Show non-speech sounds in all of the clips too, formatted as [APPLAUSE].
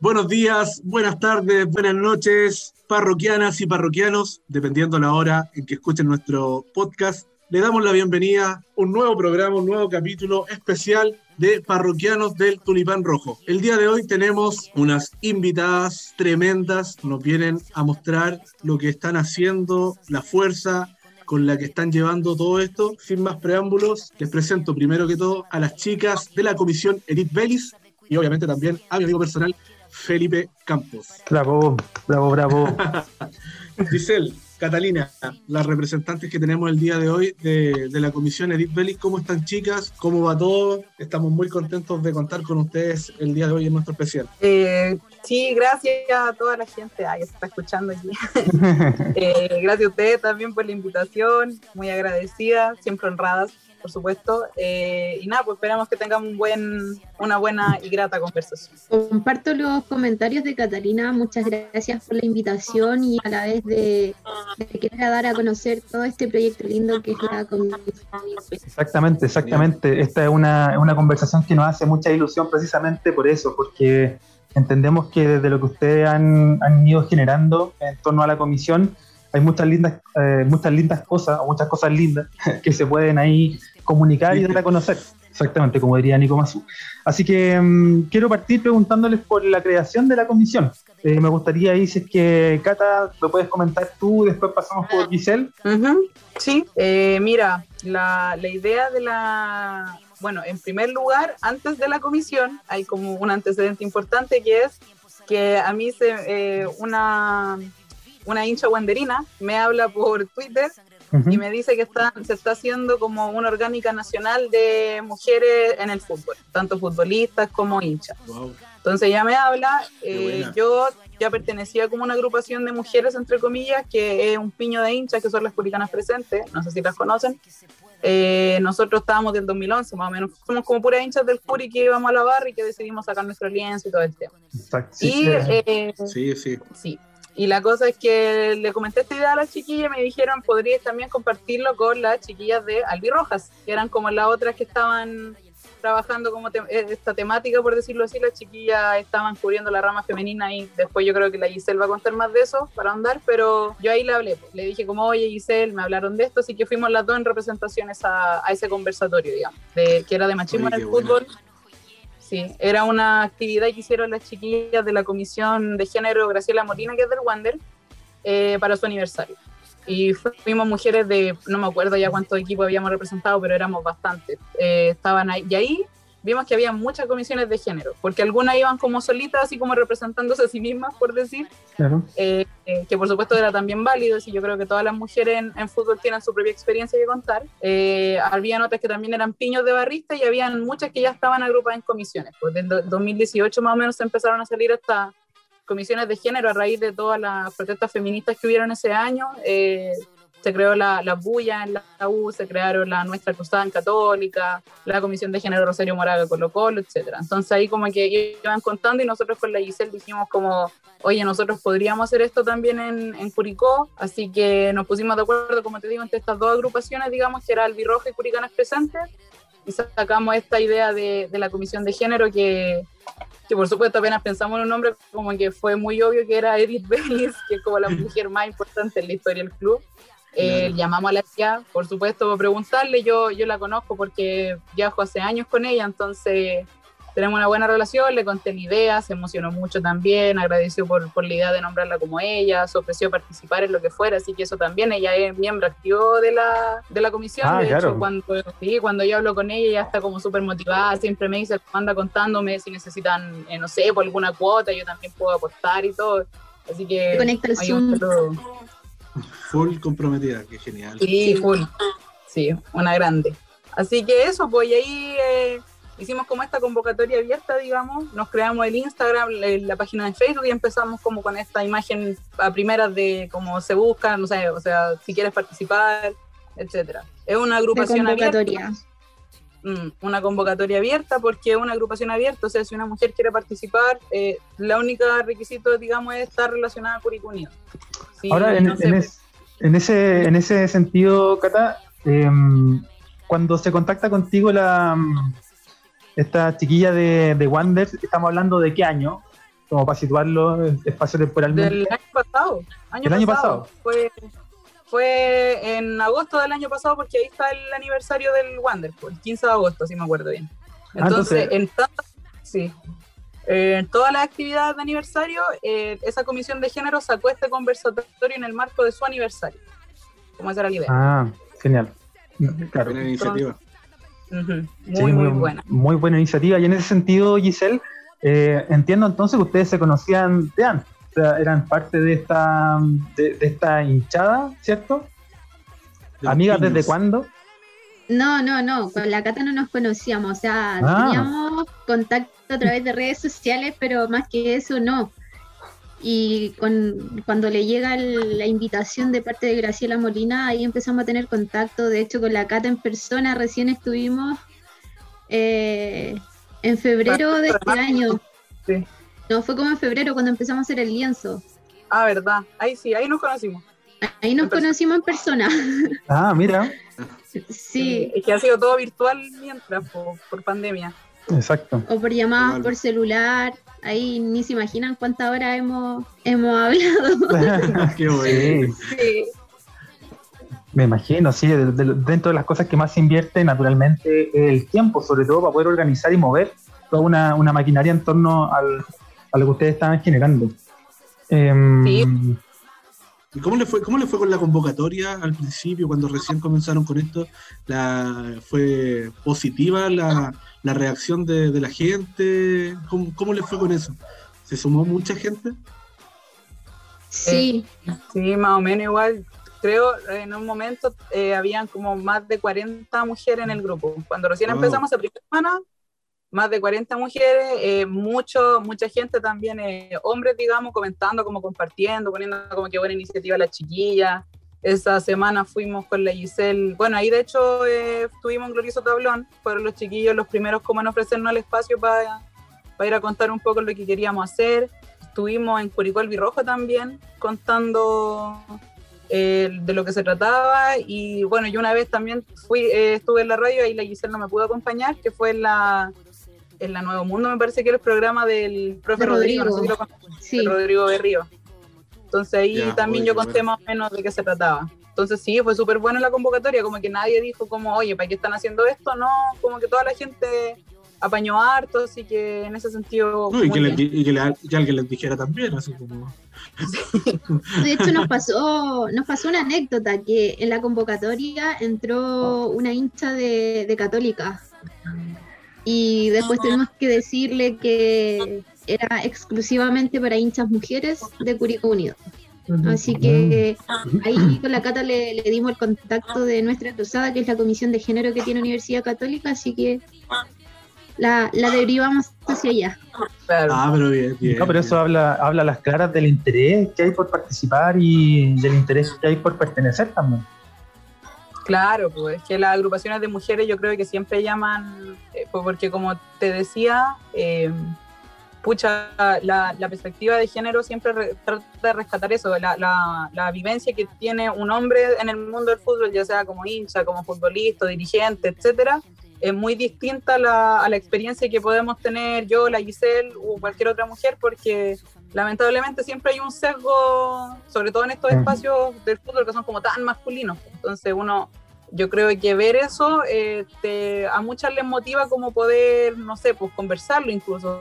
Buenos días, buenas tardes, buenas noches, parroquianas y parroquianos, dependiendo la hora en que escuchen nuestro podcast. Le damos la bienvenida a un nuevo programa, un nuevo capítulo especial de Parroquianos del Tulipán Rojo. El día de hoy tenemos unas invitadas tremendas, nos vienen a mostrar lo que están haciendo, la fuerza con la que están llevando todo esto. Sin más preámbulos, les presento primero que todo a las chicas de la comisión Edith Bellis y obviamente también a mi amigo personal Felipe Campos. Bravo, bravo, bravo. [LAUGHS] Giselle, Catalina, las representantes que tenemos el día de hoy de, la comisión Edith Bellis, ¿cómo están chicas? ¿Cómo va todo? Estamos muy contentos de contar con ustedes el día de hoy en nuestro especial. Eh, sí, gracias a toda la gente que está escuchando aquí. [LAUGHS] Eh, gracias a ustedes también por la invitación, muy agradecida, siempre honradas por supuesto. Eh, y nada, pues esperamos que tengamos un buen, una buena y grata conversación. Comparto los comentarios de Catalina, muchas gracias por la invitación y a la vez de, de querer dar a conocer todo este proyecto lindo que es la comunidad. Exactamente, exactamente. Esta es una, una conversación que nos hace mucha ilusión precisamente por eso, porque entendemos que desde lo que ustedes han, han ido generando en torno a la comisión, hay muchas lindas, eh, muchas lindas cosas, o muchas cosas lindas [LAUGHS] que se pueden ahí comunicar y dar a conocer. Exactamente, como diría Nico Mazú. Así que mm, quiero partir preguntándoles por la creación de la comisión. Eh, me gustaría ahí, si es que, Cata, lo puedes comentar tú, después pasamos por Giselle. Sí, eh, mira, la, la idea de la... Bueno, en primer lugar, antes de la comisión, hay como un antecedente importante que es que a mí se, una, una hincha wanderina me habla por Twitter y me dice que está, se está haciendo como una orgánica nacional de mujeres en el fútbol, tanto futbolistas como hinchas. Entonces ella me habla, eh, yo ya pertenecía como una agrupación de mujeres, entre comillas, que es un piño de hinchas, que son las puricanas presentes, no sé si las conocen. Eh, nosotros estábamos del 2011, más o menos, somos como puras hinchas del Puri que íbamos a la barra y que decidimos sacar nuestro lienzo y todo el tema. Exacto. Y, eh, sí, sí. sí. Y la cosa es que le comenté esta idea a las chiquillas y me dijeron, podrías también compartirlo con las chiquillas de Albirrojas, que eran como las otras que estaban trabajando como eh, esta temática, por decirlo así, las chiquillas estaban cubriendo la rama femenina y después yo creo que la Giselle va a contar más de eso para andar, pero yo ahí le hablé, le dije como, oye Giselle, me hablaron de esto, así que fuimos las dos en representaciones a, ese conversatorio, digamos, de, que era de machismo en el fútbol. Sí, era una actividad que hicieron las chiquillas de la Comisión de Género Graciela Molina, que es del Wander, eh, para su aniversario. Y fuimos mujeres de, no me acuerdo ya cuántos equipos habíamos representado, pero éramos bastantes. Eh, estaban ahí, y ahí vimos que había muchas comisiones de género, porque algunas iban como solitas, así como representándose a sí mismas, por decir, eh, eh, que por supuesto era también válido, y yo creo que todas las mujeres en, fútbol tienen su propia experiencia que contar. Eh, había otras que también eran piños de barrista y habían muchas que ya estaban agrupadas en comisiones. Pues desde 2018 más o menos empezaron a salir estas comisiones de género a raíz de todas las protestas feministas que hubieron ese año. Eh, se creó la, la bulla en la U, se crearon la nuestra cruzada católica, la Comisión de Género Rosario Moraga Colo Colo, etc. Entonces ahí como que iban contando y nosotros con la Giselle dijimos como, oye, nosotros podríamos hacer esto también en, en Curicó, así que nos pusimos de acuerdo, como te digo, entre estas dos agrupaciones, digamos, que era Albirroja y Curicanas Presentes, y sacamos esta idea de, de la Comisión de Género que que por supuesto apenas pensamos en un nombre como que fue muy obvio que era Edith Bellis, que es como la [LAUGHS] mujer más importante en la historia del club. Eh, llamamos a la tía, por supuesto, para preguntarle. Yo, yo la conozco porque viajo hace años con ella, entonces tenemos una buena relación. Le conté la idea, se emocionó mucho también, agradeció por, por la idea de nombrarla como ella, se ofreció participar en lo que fuera, así que eso también. Ella es miembro activo de la, de la comisión. Ah, de claro. hecho, cuando, sí, cuando yo hablo con ella, ella está como súper motivada, siempre me dice, anda contándome si necesitan, eh, no sé, por alguna cuota, yo también puedo apostar y todo. Así que. Conecta el Zoom. Full comprometida, qué genial. Sí, full. Sí, una grande. Así que eso, pues y ahí eh, hicimos como esta convocatoria abierta, digamos, nos creamos el Instagram, la página de Facebook y empezamos como con esta imagen a primeras de cómo se busca, no sé, o sea, si quieres participar, etcétera. Es una agrupación convocatoria. abierta. Mm, una convocatoria abierta porque es una agrupación abierta, o sea, si una mujer quiere participar, eh, la única requisito, digamos, es estar relacionada a. Si Ahora, en, sé, en es- en ese, en ese sentido, Cata, em, cuando se contacta contigo la esta chiquilla de, de Wander, estamos hablando de qué año, como para situarlo espacio temporalmente. Del año pasado. Año año pasado. Fue, fue en agosto del año pasado porque ahí está el aniversario del Wonderful, el 15 de agosto, si me acuerdo bien. Ah, Entonces, en sí, en todas las actividades de aniversario, eh, esa comisión de género sacó este conversatorio en el marco de su aniversario. Como esa era la idea. Ah, genial. Claro. Buena iniciativa. Muy, muy, buena. Muy buena iniciativa. Y en ese sentido, Giselle, eh, entiendo entonces que ustedes se conocían de antes, o sea, eran parte de esta, de, esta hinchada, ¿cierto? ¿Amigas desde cuándo? No, no, no, con la Cata no nos conocíamos, o sea, ah. teníamos contacto a través de redes sociales, pero más que eso no. Y con, cuando le llega la invitación de parte de Graciela Molina, ahí empezamos a tener contacto, de hecho con la Cata en persona recién estuvimos eh, en febrero de este año. Sí. No, fue como en febrero cuando empezamos a hacer el lienzo. Ah, verdad, ahí sí, ahí nos conocimos. Ahí nos conocimos en persona. [LAUGHS] Ah, mira. Sí. Es que ha sido todo virtual mientras, por, pandemia. Exacto. O por llamadas por celular. Ahí ni se imaginan cuántas horas hemos, hemos hablado. [LAUGHS] Qué bueno. Sí. Me imagino, sí, dentro de las cosas que más se invierte, naturalmente, el tiempo, sobre todo para poder organizar y mover toda una, una maquinaria en torno al, a lo que ustedes estaban generando. Em, sí. ¿Y cómo le fue, cómo le fue con la convocatoria al principio, cuando recién comenzaron con esto? La, ¿Fue positiva la, la reacción de, de, la gente? ¿Cómo, ¿Cómo, le fue con eso? ¿Se sumó mucha gente? Sí. sí, más o menos igual. Creo en un momento eh, habían como más de 40 mujeres en el grupo. Cuando recién empezamos a primera semana, más de 40 mujeres, eh, mucho, mucha gente también, eh, hombres, digamos, comentando, como compartiendo, poniendo como que buena iniciativa la chiquilla. Esa semana fuimos con la Giselle, bueno, ahí de hecho eh, estuvimos en Glorioso Tablón, fueron los chiquillos los primeros como en ofrecernos el espacio para, para ir a contar un poco lo que queríamos hacer. Estuvimos en Curicó el Birrojo también, contando eh, de lo que se trataba y bueno, yo una vez también fui, estuve en la radio y la Giselle no me pudo acompañar, que fue en la en la Nuevo Mundo, me parece que era el programa del profe Rodrigo, no sé si lo sí. Rodrigo Berrío. Entonces ahí también yo conté más o menos de qué se trataba. Entonces sí, fue súper buena la convocatoria, como que nadie dijo como, oye, ¿para qué están haciendo esto? No, como que toda la gente apañó harto, así que en ese sentido... y, que, alguien les dijera también, así como... [LAUGHS] De hecho nos pasó, nos pasó una anécdota, que en la convocatoria entró una hincha de, de Católica. Y después tuvimos que decirle que era exclusivamente para hinchas mujeres de Curicó Unido. Así que ahí con la Cata le, dimos el contacto de nuestra cruzada, que es la comisión de género que tiene Universidad Católica, así que la, derivamos hacia allá. Ah, pero bien, No, pero eso habla, habla a las claras del interés que hay por participar y del interés que hay por pertenecer también. Claro, pues es que las agrupaciones de mujeres yo creo que siempre llaman, eh, pues, porque como te decía, eh, pucha, la, perspectiva de género siempre trata de rescatar eso, la, la, vivencia que tiene un hombre en el mundo del fútbol, ya sea como hincha, como futbolista, dirigente, etcétera, es muy distinta a la, la experiencia que podemos tener yo, la Giselle o cualquier otra mujer, porque lamentablemente siempre hay un sesgo, sobre todo en estos espacios del fútbol que son como tan masculinos. Entonces uno, yo creo que ver eso eh, a muchas les motiva como poder, no sé, pues conversarlo incluso,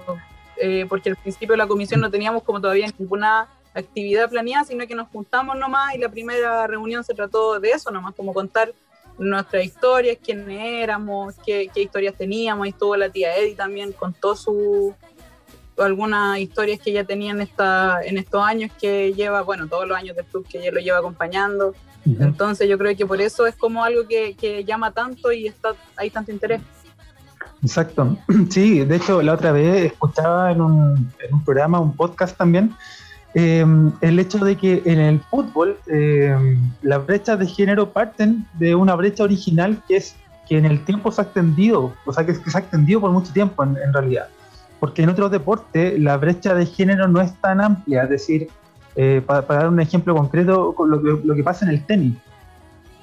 eh, porque al principio de la comisión no teníamos como todavía ninguna actividad planeada, sino que nos juntamos nomás y la primera reunión se trató de eso nomás, como contar nuestras historias, quiénes éramos, qué, qué historias teníamos, y estuvo la tía Eddie también, contó su, algunas historias que ella tenía en, esta, en estos años que lleva, bueno, todos los años del club que ella lo lleva acompañando. Entonces yo creo que por eso es como algo que, que, llama tanto y está, hay tanto interés. Exacto. [CLEARS THROAT] Sí, de hecho la otra vez escuchaba en un, programa, un podcast también, em, el hecho de que en el fútbol eh, las brechas de género parten de una brecha original que es que en el tiempo se ha extendido, o sea que, se ha extendido por mucho tiempo en, realidad porque en otros deportes la brecha de género no es tan amplia, es decir, eh, para, dar un ejemplo concreto, lo que, lo que pasa en el tenis.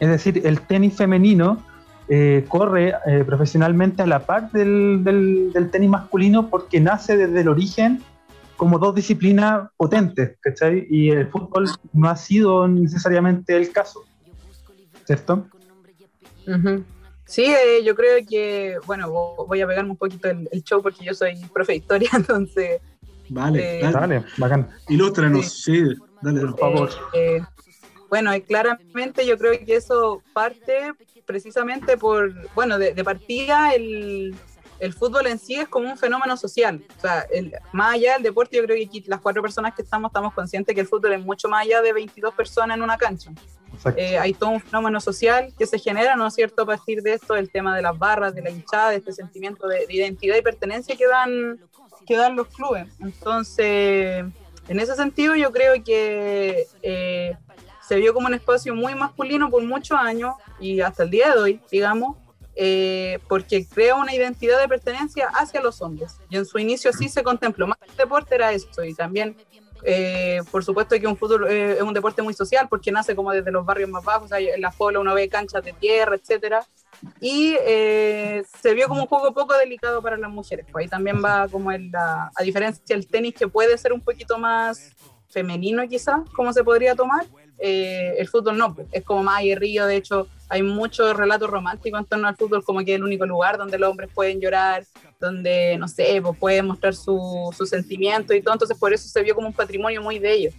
Es decir, el tenis femenino eh, corre eh, profesionalmente a la par del, del, tenis masculino porque nace desde el origen como dos disciplinas potentes, ¿cachai? Y el fútbol no ha sido necesariamente el caso, ¿cierto? Sí, eh, yo creo que, bueno, voy a pegarme un poquito el, show porque yo soy profe de historia, [LAUGHS] entonces... Vale, eh, dale, bacán. Ilústranos, sí, dale, por favor. Eh, bueno, claramente yo creo que eso parte precisamente por, bueno, de, partida el, el, fútbol en sí es como un fenómeno social. O sea, el, más allá del deporte, yo creo que aquí las cuatro personas que estamos estamos conscientes que el fútbol es mucho más allá de 22 personas en una cancha. Eh, hay todo un fenómeno social que se genera, ¿no es cierto?, a partir de esto, el tema de las barras, de la hinchada, de este sentimiento de, identidad y pertenencia que dan, que dan los clubes. Entonces, en ese sentido, yo creo que eh, se vio como un espacio muy masculino por muchos años y hasta el día de hoy, digamos, eh, porque crea una identidad de pertenencia hacia los hombres. Y en su inicio así se contempló. Más el deporte era esto y también, eh, por supuesto, que un fútbol eh, es un deporte muy social porque nace como desde los barrios más bajos. en la fola uno ve canchas de tierra, etcétera. Y se vio como un juego poco delicado para las mujeres. Pues ahí también va como en la, a diferencia del tenis que puede ser un poquito más femenino quizás, como se podría tomar, eh, el fútbol no, pues, es como más aguerrido, de hecho hay muchos relatos románticos en torno al fútbol como que es el único lugar donde los hombres pueden llorar, donde, no sé, pues pueden mostrar su, su sentimiento y todo, entonces por eso se vio como un patrimonio muy de ellos.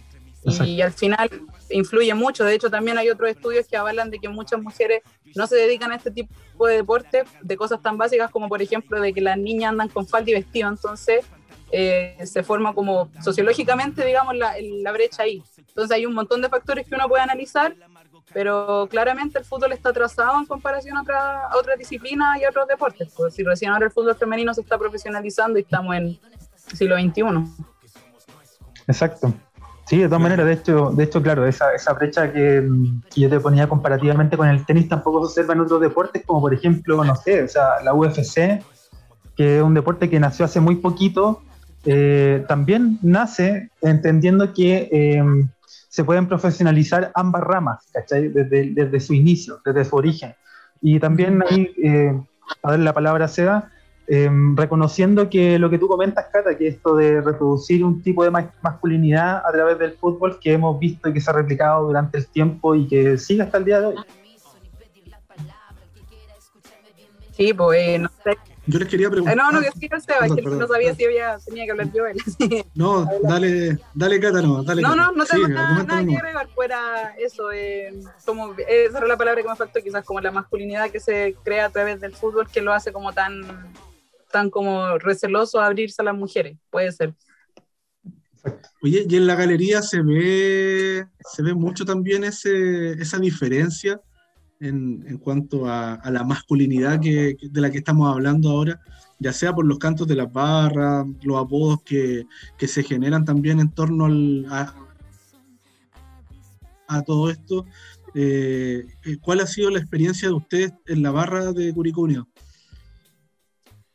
Y al final influye mucho, de hecho también hay otros estudios que avalan de que muchas mujeres no se dedican a este tipo de deporte, de cosas tan básicas como por ejemplo de que las niñas andan con falda y vestido, entonces eh, se forma como sociológicamente, digamos, la, brecha ahí. Entonces hay un montón de factores que uno puede analizar, pero claramente el fútbol está atrasado en comparación a, otra, a otras disciplinas y a otros deportes. Pues si recién ahora el fútbol femenino se está profesionalizando y estamos en siglo XXI. Exacto. Sí, de todas maneras, de hecho, de hecho claro, esa, esa brecha que, que, yo te ponía comparativamente con el tenis tampoco se observa en otros deportes, como por ejemplo, no sé, o sea, la UFC, que es un deporte que nació hace muy poquito eh, también nace entendiendo que em, se pueden profesionalizar ambas ramas, ¿cachai? Desde, su inicio, desde su origen. Y también ahí, eh, a darle la palabra Seda, em, reconociendo que lo que tú comentas, Cata, que esto de reproducir un tipo de masculinidad a través del fútbol que hemos visto y que se ha replicado durante el tiempo y que sigue hasta el día de hoy. Sí, pues no sé yo les quería preguntar. no, no, que sí, Seba, que no sabía si había, tenía que hablar yo. Él. [LAUGHS] no, dale, dale, Cata, no, dale. No, no, no tengo nada, nada que agregar fuera eso. Eh, como, esa era la palabra que me faltó, quizás como la masculinidad que se crea a través del fútbol que lo hace como tan, tan como receloso a abrirse a las mujeres, puede ser. Oye, y en la galería se ve, se ve mucho también ese, esa diferencia en, en cuanto a, a, la masculinidad que, de la que estamos hablando ahora, ya sea por los cantos de las barras, los apodos que, que se generan también en torno al, a, a, todo esto. Eh, eh, ¿Cuál ha sido la experiencia de ustedes en la barra de Curicunio?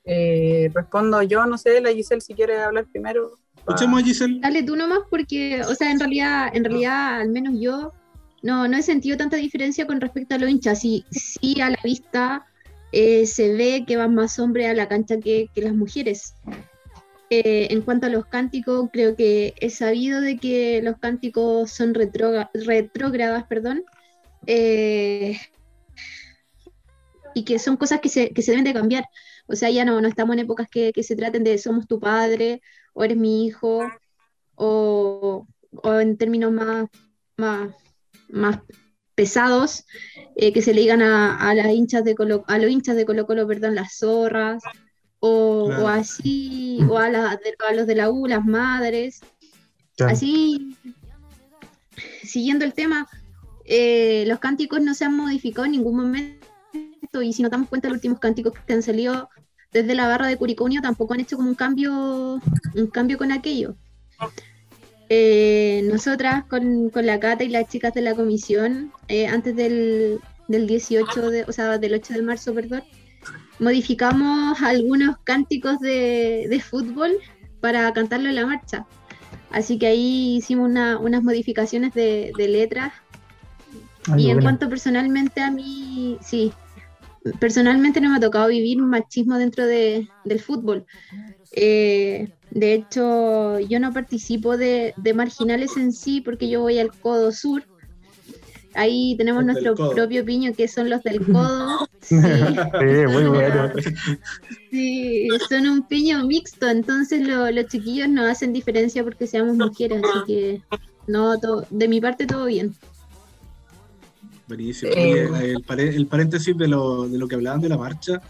Eh, respondo yo, no sé, la Giselle si quiere hablar primero. Escuchemos a Giselle. Dale tú nomás porque, o sea, en realidad, en realidad, al menos yo no, no he sentido tanta diferencia con respecto a los hinchas. Sí, sí a la vista eh, se ve que van más hombres a la cancha que, las mujeres. Eh, en cuanto a los cánticos, creo que he sabido de que los cánticos son retrógradas, perdón, eh, y que son cosas que se, deben de cambiar. O sea, ya no, no estamos en épocas que, se traten de somos tu padre, o eres mi hijo, o, en términos más, más pesados eh, que se le digan a, las hinchas de Colo, a los hinchas de Colo Colo, perdón, las zorras, o, así, o a, los de la U, las madres. Así, siguiendo el tema, eh, los cánticos no se han modificado en ningún momento y si nos damos cuenta los últimos cánticos que han salido desde la barra de Curicunio tampoco han hecho como un cambio, un cambio con aquello. Eh, nosotras con, la Cata y las chicas de la comisión, eh, antes del, 18, de, o sea, del 8 de marzo, perdón, modificamos algunos cánticos de, fútbol para cantarlo en la marcha. Así que ahí hicimos unas modificaciones de, letras. y en cuanto personalmente a mí, sí, personalmente no me ha tocado vivir un machismo dentro del fútbol. Eh, De hecho, yo no participo de, de marginales en sí porque yo voy al Codo Sur. Ahí tenemos Los nuestro codo. propio piño que son los del [LAUGHS] Codo. Sí, Sí, muy bueno. [LAUGHS] sí, son un piño mixto, entonces lo- los chiquillos no hacen diferencia porque seamos mujeres, así que no, todo- de mi parte todo bien. Buenísimo. Eh, el, el paréntesis de lo, de lo que hablaban de la marcha,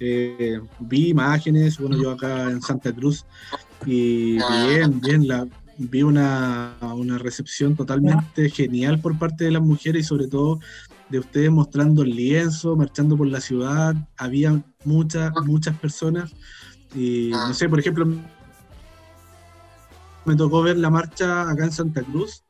eh, vi imágenes, bueno, yo acá en Santa Cruz, y bien, bien, la, vi una, una recepción totalmente genial por parte de las mujeres y sobre todo de ustedes mostrando el lienzo, marchando por la ciudad, había muchas, muchas personas, y no sé, por ejemplo, me tocó ver la marcha acá en Santa Cruz,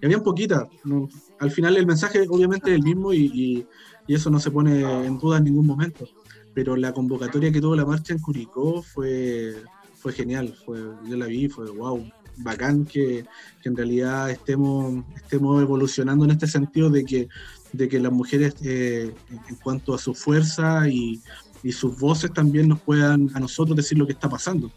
y habían poquitas, ¿no? al final el mensaje obviamente es el mismo y, y- y eso no se pone en duda en ningún momento. Pero la convocatoria que tuvo la marcha en Curicó fue, fue genial, fue, yo la vi, fue wow, bacán que, que en realidad estemos, estemos evolucionando en este sentido de que, de que las mujeres eh, en, cuanto a su fuerza y, y sus voces también nos puedan a nosotros decir lo que está pasando.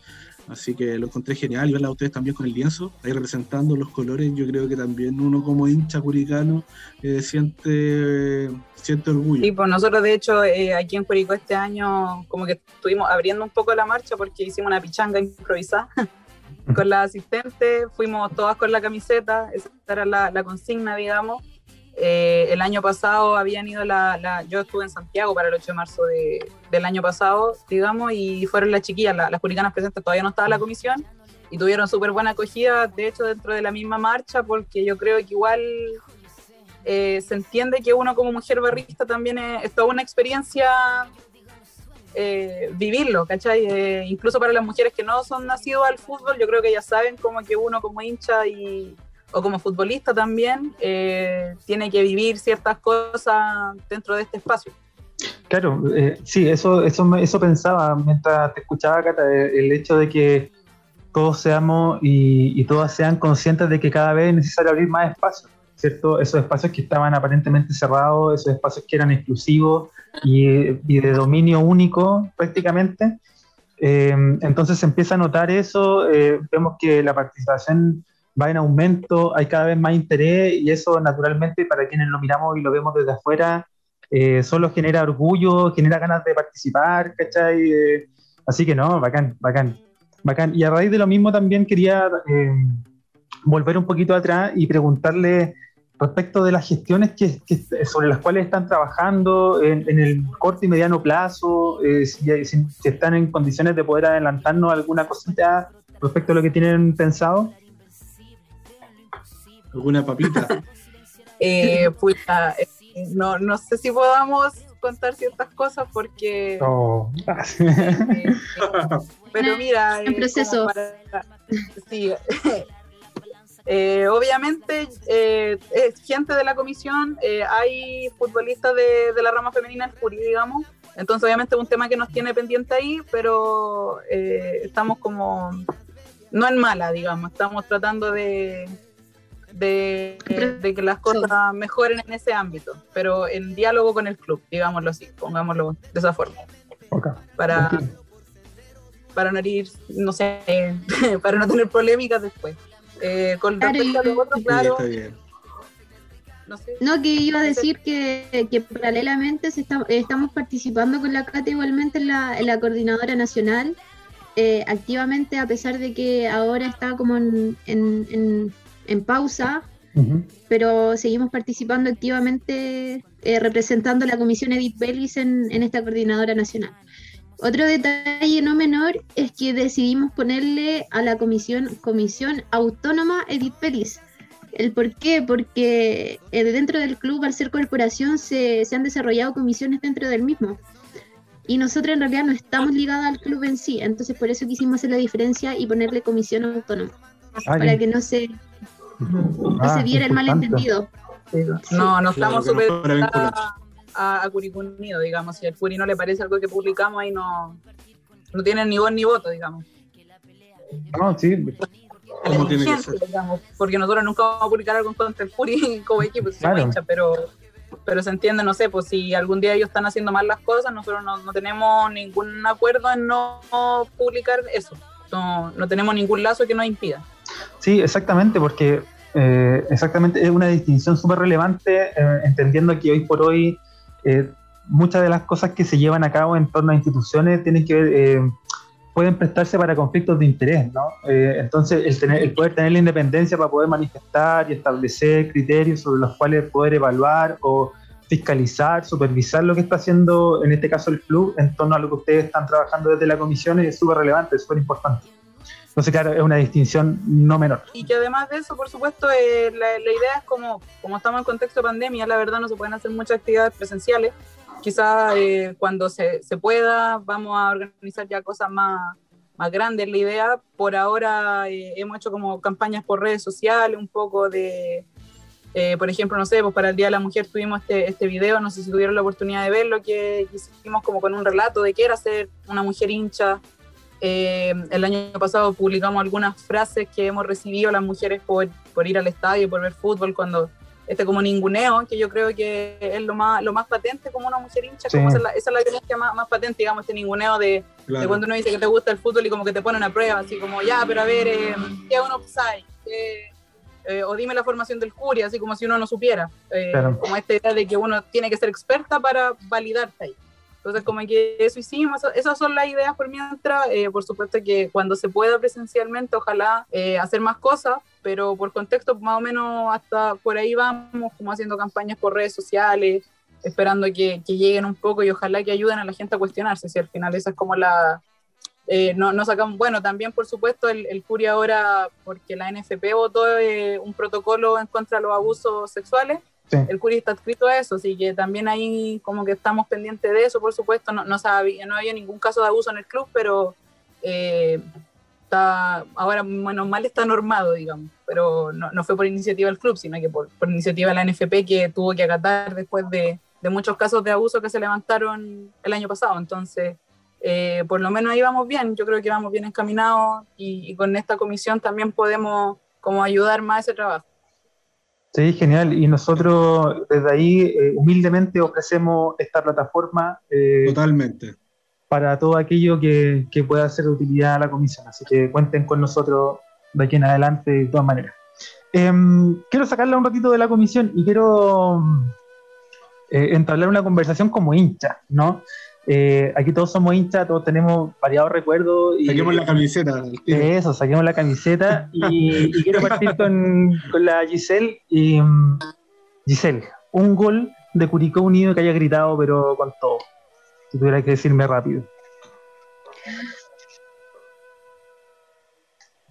Así que lo encontré genial y verla a ustedes también con el lienzo, ahí representando los colores. Yo creo que también uno como hincha curicano eh, siente, siente orgullo. Sí, pues nosotros de hecho eh, aquí en Curicó este año como que estuvimos abriendo un poco la marcha porque hicimos una pichanga improvisada [LAUGHS] con la asistente, fuimos todas con la camiseta, esa era la, la consigna, digamos. Eh, el año pasado habían ido la, yo estuve en Santiago para el 8 de marzo de- del año pasado, digamos, y fueron las chiquillas, la- las puricanas presentes, todavía no estaba la comisión, y tuvieron súper buena acogida, de hecho, dentro de la misma marcha, porque yo creo que igual eh, se entiende que uno como mujer barrista también es, es toda una experiencia eh, vivirlo, ¿cachai? Eh, incluso para las mujeres que no son nacidas al fútbol, yo creo que ya saben como que uno como hincha y, o como futbolista también eh, tiene que vivir ciertas cosas dentro de este espacio. Claro, eh, sí, eso, eso, eso pensaba mientras te escuchaba, Cata, eh, el hecho de que todos seamos y, y todas sean conscientes de que cada vez es necesario abrir más espacios, ¿cierto? Esos espacios que estaban aparentemente cerrados, esos espacios que eran exclusivos y, y de dominio único prácticamente. Eh, entonces se empieza a notar eso, eh, vemos que la participación va en aumento, hay cada vez más interés y eso naturalmente para quienes lo miramos y lo vemos desde afuera, eh, solo genera orgullo, genera ganas de participar, ¿cachai? Eh, así que no, bacán, bacán, bacán. Y a raíz de lo mismo también quería eh, volver un poquito atrás y preguntarle respecto de las gestiones que, que- sobre las cuales están trabajando en, en el corto y mediano plazo, eh, si, si- están en condiciones de poder adelantarnos alguna cosita respecto a lo que tienen pensado. ¿Alguna papita? [LAUGHS] Eh, eh, no, no sé si podamos contar ciertas cosas porque... Oh. [LAUGHS] eh, pero mira, En eh, proceso. para- sí, [LAUGHS] eh, obviamente eh, es gente de la comisión, eh, hay futbolistas de, de la rama femenina en Fury, digamos, entonces obviamente es un tema que nos tiene pendiente ahí, pero eh, estamos como, no en mala, digamos, estamos tratando de, de, de que las cosas mejoren en ese ámbito, pero en diálogo con el club, digámoslo así, pongámoslo de esa forma para, para no herir, no sé, [LAUGHS] para no tener polémicas después. Eh, con Claro, respecto a lo otro, claro, está bien. no sé. No, que iba a decir que, que paralelamente se está- estamos participando con la CATA igualmente en la, en la coordinadora nacional, eh, activamente, a pesar de que ahora está como en, en- en- en pausa, Ujú. pero seguimos participando activamente, eh, representando a la comisión Edith Bellis en, en esta coordinadora nacional. Otro detalle no menor es que decidimos ponerle a la comisión Comisión Autónoma Edith Bellis. ¿El por qué? Porque eh, dentro del club, al ser corporación, se, se han desarrollado comisiones dentro del mismo. Y nosotros en realidad no estamos ligados al club en sí, entonces por eso quisimos hacer la diferencia y ponerle comisión autónoma, Ah, para que no se, no Ah, se viera el malentendido. No, no Claro, estamos no súper a, a Curicó Unido, digamos. Si al Curi no le parece algo que publicamos, ahí no, no tienen ni voz ni voto, digamos. No, sí, A la ¿Cómo tiene que dirigencia, ser? digamos, porque nosotros nunca vamos a publicar algo contra del Curi [LAUGHS] como equipo, Claro. hinchas, pero, pero se entiende, no sé, pues si algún día ellos están haciendo mal las cosas, nosotros no, no tenemos ningún acuerdo en no publicar eso. no, no tenemos ningún lazo que nos impida. Sí, exactamente, porque eh, exactamente es una distinción súper relevante, eh, entendiendo que hoy por hoy eh, muchas de las cosas que se llevan a cabo en torno a instituciones tienen que ver, pueden prestarse para conflictos de interés, ¿no? entonces, el, tener, el poder tener la independencia para poder manifestar y establecer criterios sobre los cuales poder evaluar o fiscalizar, supervisar lo que está haciendo, en este caso el club, en torno a lo que ustedes están trabajando desde la comisión, es súper relevante, es súper importante. Entonces, claro, es una distinción no menor. Y que además de eso, por supuesto, eh, la, idea es como, como estamos en contexto de pandemia, la verdad no se pueden hacer muchas actividades presenciales. Quizás eh, cuando se, se, pueda, vamos a organizar ya cosas más, más grandes. La idea, por ahora, eh, hemos hecho como campañas por redes sociales, un poco de, por ejemplo, no sé, pues para el Día de la Mujer tuvimos este, este video, no sé si tuvieron la oportunidad de verlo, que hicimos como con un relato de qué era ser una mujer hincha, eh, el año pasado publicamos algunas frases que hemos recibido las mujeres por, por ir al estadio, por ver fútbol, cuando este como ninguneo, que yo creo que es lo más, lo más patente como una mujer hincha, esa, es la, esa más, más, patente, digamos, este ninguneo de, de, cuando uno dice que te gusta el fútbol y como que te ponen a prueba, así como, ya, pero a ver, eh, ¿qué es un offside? Eh, o dime la formación del jury, así como si uno no supiera, como esta idea de que uno tiene que ser experta para validarte ahí. Entonces, como que eso hicimos, esas son las ideas por mientras. Eh, por supuesto que cuando se pueda presencialmente, ojalá eh, hacer más cosas, pero por contexto, más o menos hasta por ahí vamos, como haciendo campañas por redes sociales, esperando que, que lleguen un poco y ojalá que ayuden a la gente a cuestionarse, si al final esa es como la... Eh, no, no sacamos, bueno, también por supuesto el, el CURI ahora, porque la NFP votó un protocolo en contra de los abusos sexuales, el Curi está escrito a eso, así que también ahí como que estamos pendientes de eso, por supuesto. No, no, sabía, no había ningún caso de abuso en el club, pero eh, ahora, bueno, mal está normado, digamos. Pero no, fue por iniciativa del club, sino que por, iniciativa de la NFP que tuvo que acatar después de, de, muchos casos de abuso que se levantaron el año pasado. Entonces, eh, por lo menos ahí vamos bien, yo creo que vamos bien encaminados y, y con esta comisión también podemos como ayudar más a ese trabajo. Sí, genial. Y nosotros desde ahí eh, humildemente ofrecemos esta plataforma. Eh, Totalmente. Para todo aquello que, que, pueda ser de utilidad a la comisión. Así que cuenten con nosotros de aquí en adelante de todas maneras. Em, quiero sacarla un ratito de la comisión y quiero eh, entablar una conversación como hincha, ¿no? Eh, aquí todos somos hinchas, todos tenemos variados recuerdos. Y, saquemos la camiseta. Eso, saquemos la camiseta. y, quiero partir con, con, la Giselle. Y, mm, Giselle, un gol de Curicó Unido que haya gritado, pero con todo. Si tuviera que decirme rápido.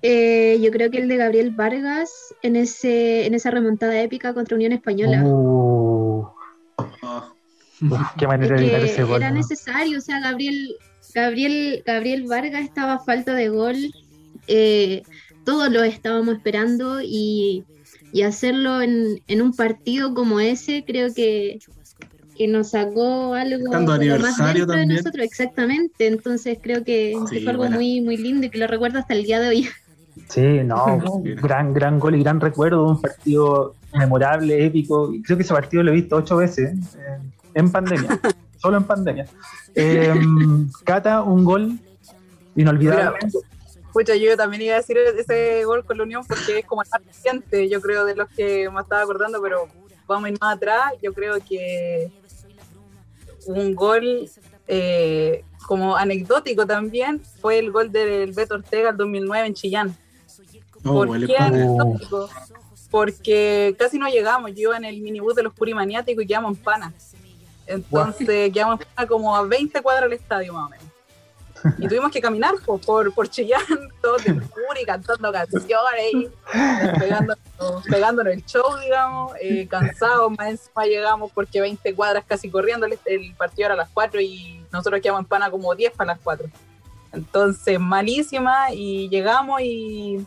Eh, yo creo que el de Gabriel Vargas en, ese, en esa remontada épica contra Unión Española. Uh. Qué manera de ese gol. Era necesario, o sea, Gabriel, Gabriel, Gabriel Vargas estaba a falta de gol. Eh, todos lo estábamos esperando y, y hacerlo en, en, un partido como ese, creo que, que nos sacó algo más dentro de nosotros, exactamente. Entonces creo que, fue algo muy, muy lindo y que lo recuerdo hasta el día de hoy. [LAUGHS] Sí, no, [LAUGHS] gran, gran gol y gran recuerdo, un partido memorable, épico. Creo que ese partido lo he visto ocho veces. Eh, en pandemia, [LAUGHS] solo en pandemia. Em, Cata, un gol inolvidable. Pucha, yo también iba a decir ese gol con la Unión porque es como el más reciente, yo creo, de los que me estaba acordando, pero vamos a ir más atrás. Yo creo que un gol eh, como anecdótico también fue el gol del Beto Ortega el 2009 en Chillán. Oh, ¿Por qué anecdótico? Porque casi no llegamos. Yo iba en el minibús de los purimaniáticos y quedamos en pana. Entonces quedamos como a 20 cuadras del estadio más o menos. Y tuvimos que caminar por, por Chillán, [LAUGHS] todos de y cantando canciones, y pegándonos, el show, digamos, eh, cansados, más encima llegamos porque 20 cuadras casi corriendo, el, el, partido era a las 4 y nosotros quedamos en pana como 10 para las 4. Entonces, malísima, y llegamos y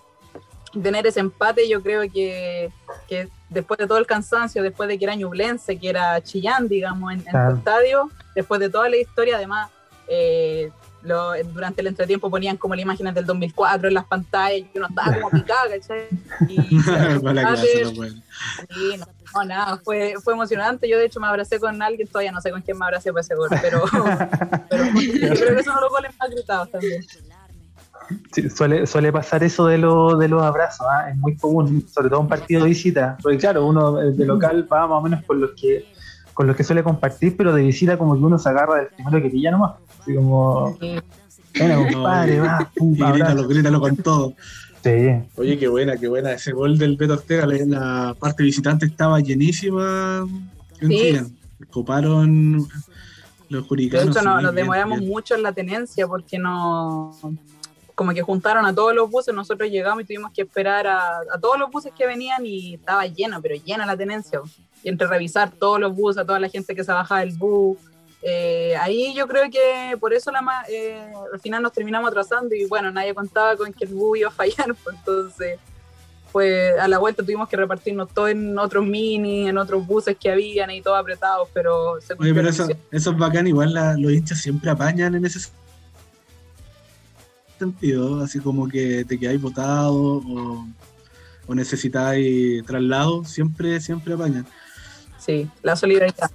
tener ese empate yo creo que, que después de todo el cansancio, después de que era Ñublense, que era Chillán, digamos, en, el estadio, después de toda la historia, además, eh, lo, durante el entretiempo ponían como las imágenes del 2004 en las pantallas y uno estaba como picado, ¿cachai? Y, [LAUGHS] no, nada, fue, fue emocionante. Yo, de hecho, me abracé con alguien, todavía no sé con quién me abracé por ese gol, pero, pero [LAUGHS] creo que son los goles más gritados también. Sí, suele, suele pasar eso de, lo, de los abrazos, ¿ah? es muy común, sobre todo un partido de visita. Porque claro, uno de local va más o menos con los que con los que suele compartir, pero de visita como que uno se agarra del primero que pilla nomás. Así como, bueno, compadre, va, pum, grítalo, grítalo con todo. Sí. Oye, qué buena, qué buena. Ese gol del Beto Ortega, la parte visitante estaba llenísima sí. Coparon los juricanos. De hecho, nos demoramos mucho en la tenencia porque no. Como que juntaron a todos los buses, nosotros llegamos y tuvimos que esperar a, a todos los buses que venían y estaba llena, pero llena la tenencia. Y entre revisar todos los buses, a toda la gente que se bajaba del bus, eh, ahí yo creo que por eso la eh, al final nos terminamos atrasando y bueno, nadie contaba con que el bus iba a fallar, [LAUGHS] pues entonces pues a la vuelta tuvimos que repartirnos todo en otros mini, en otros buses que habían y todo apretados, pero... Oye, pero eso, eso, es bacán, igual los hinchas siempre apañan en ese sentido, así como que te quedáis votado o, o necesitáis traslado, siempre, siempre apañan. Sí, la solidaridad.